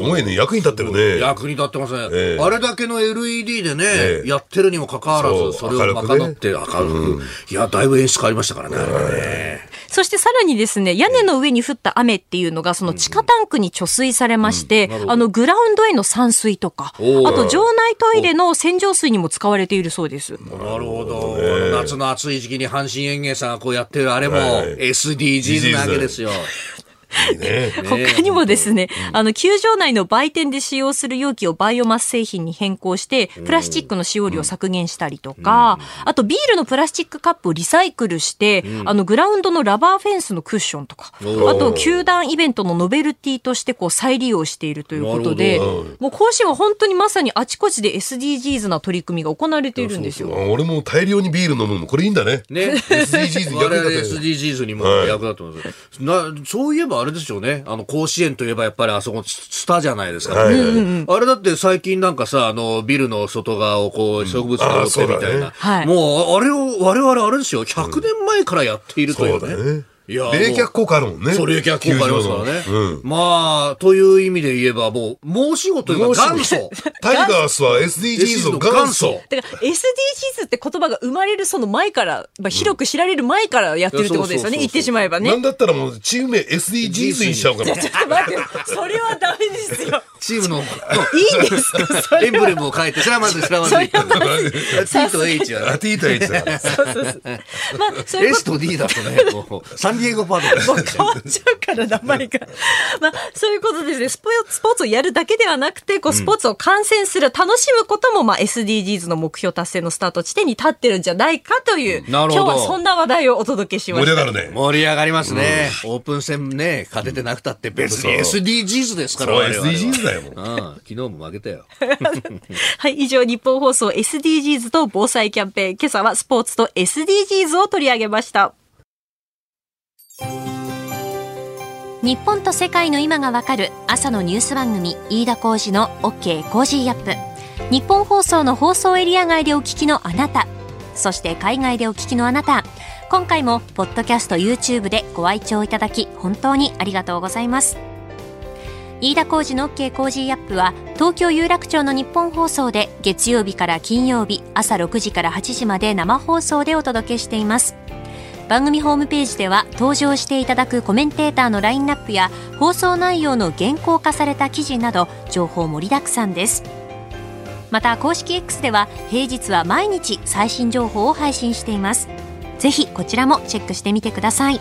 ごいね、役に立ってるね。
役に立ってますね。えー、あれだけの LED でね、えー、やってるにもかかわらず、それを賄って明るく、うん、いや、だいぶ演出変わりましたからね、ね。
そしてさらにですね、屋根の上に降った雨っていうのが、その地下タンクに貯水されまして、うんうん、あの、グラウンドへの散水とか、あと場内トイレの洗浄水にも使われているそうです。
なるほど。夏の暑い時期に阪神園芸さんがこうやってるあれも SDGs なわけですよ。
ね、他にもですね、あの、球場内の売店で使用する容器をバイオマス製品に変更して、プラスチックの使用量を削減したりとか、あとビールのプラスチックカップをリサイクルして、あの、グラウンドのラバーフェンスのクッションとか、あと、球団イベントのノベルティとしてこう再利用しているということで、もう甲子園は本当にまさにあちこちで SDGs な取り組みが行われているんですよ。
俺も大量にビール飲むの、これいいんだね。
ね。SDGs に役立って SDGs にも役立ってます、はい、な。そういえばあれですよね。あの、甲子園といえばやっぱりあそこスタじゃないですか、はいはいあれだって最近なんかさ、あの、ビルの外側をこう、植物が覆ってみたいな。うんね、もう、あれを我々あれですよ。100年前からやっているというね。うん
いや冷却効果あるもんね。
そう、冷却効果ありますからね。うん、まあ、という意味で言えば、もう、申し子というか元祖。
タイガースは SDGs の元祖。
だから SDGs って言葉が生まれるその前から、まあ、広く知られる前からやってるってことですよね。言ってしまえばね。
なんだったらもう、チーム名 SDGs にしちゃおうかな。
ちょっと待って、それはダメですよ。
チームの、い
いですか？
エンブレムを変えて、それはまず、それはまず。T と H は。
T と H だ。そうそうそう。
まあ、S と D だとね、サンディエゴパート
変わっちゃうから名前が。まあ、そういうことですね。スポーツ、スポーツをやるだけではなくて、こう、スポーツを観戦する、楽しむことも、まあ、SDGs の目標達成のスタート地点に立ってるんじゃないかという、今日はそんな話題をお届けしました。
盛り上がるね。
盛り上がりますね。オープン戦ね、勝ててなくたって別に SDGs ですから。
そう、SDGs だよ、も
う。昨日も負けたよ。
はい、以上、ニッポン放送 SDGs と防災キャンペーン。今朝はスポーツと SDGs を取り上げました。日本と世界の今がわかる朝のニュース番組飯田浩司の OK コージーアップニッポン放送の放送エリア外でお聞きのあなたそして海外でお聞きのあなた今回もポッドキャスト YouTube でご愛聴いただき本当にありがとうございます飯田浩司の OK コージーアップは東京有楽町のニッポン放送で月曜日から金曜日朝6時から8時まで生放送でお届けしています。番組ホームページでは登場していただくコメンテーターのラインナップや放送内容の原稿化された記事など情報盛りだくさんです。また公式 X では平日は毎日最新情報を配信しています。ぜひこちらもチェックしてみてください。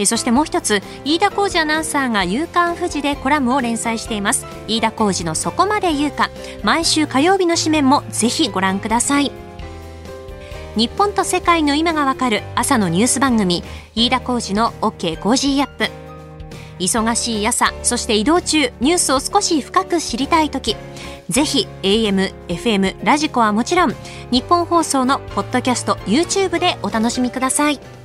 えそしてもう一つ飯田浩二アナウンサーが「夕刊富士」でコラムを連載しています。飯田浩二の「そこまで言うか」毎週火曜日の紙面もぜひご覧ください。日本と世界の今がわかる朝のニュース番組。飯田浩二の OK Cozy up。忙しい朝そして移動中ニュースを少し深く知りたい時。ぜひ AM、FM、ラジコはもちろんニッポン放送のポッドキャスト YouTube でお楽しみください。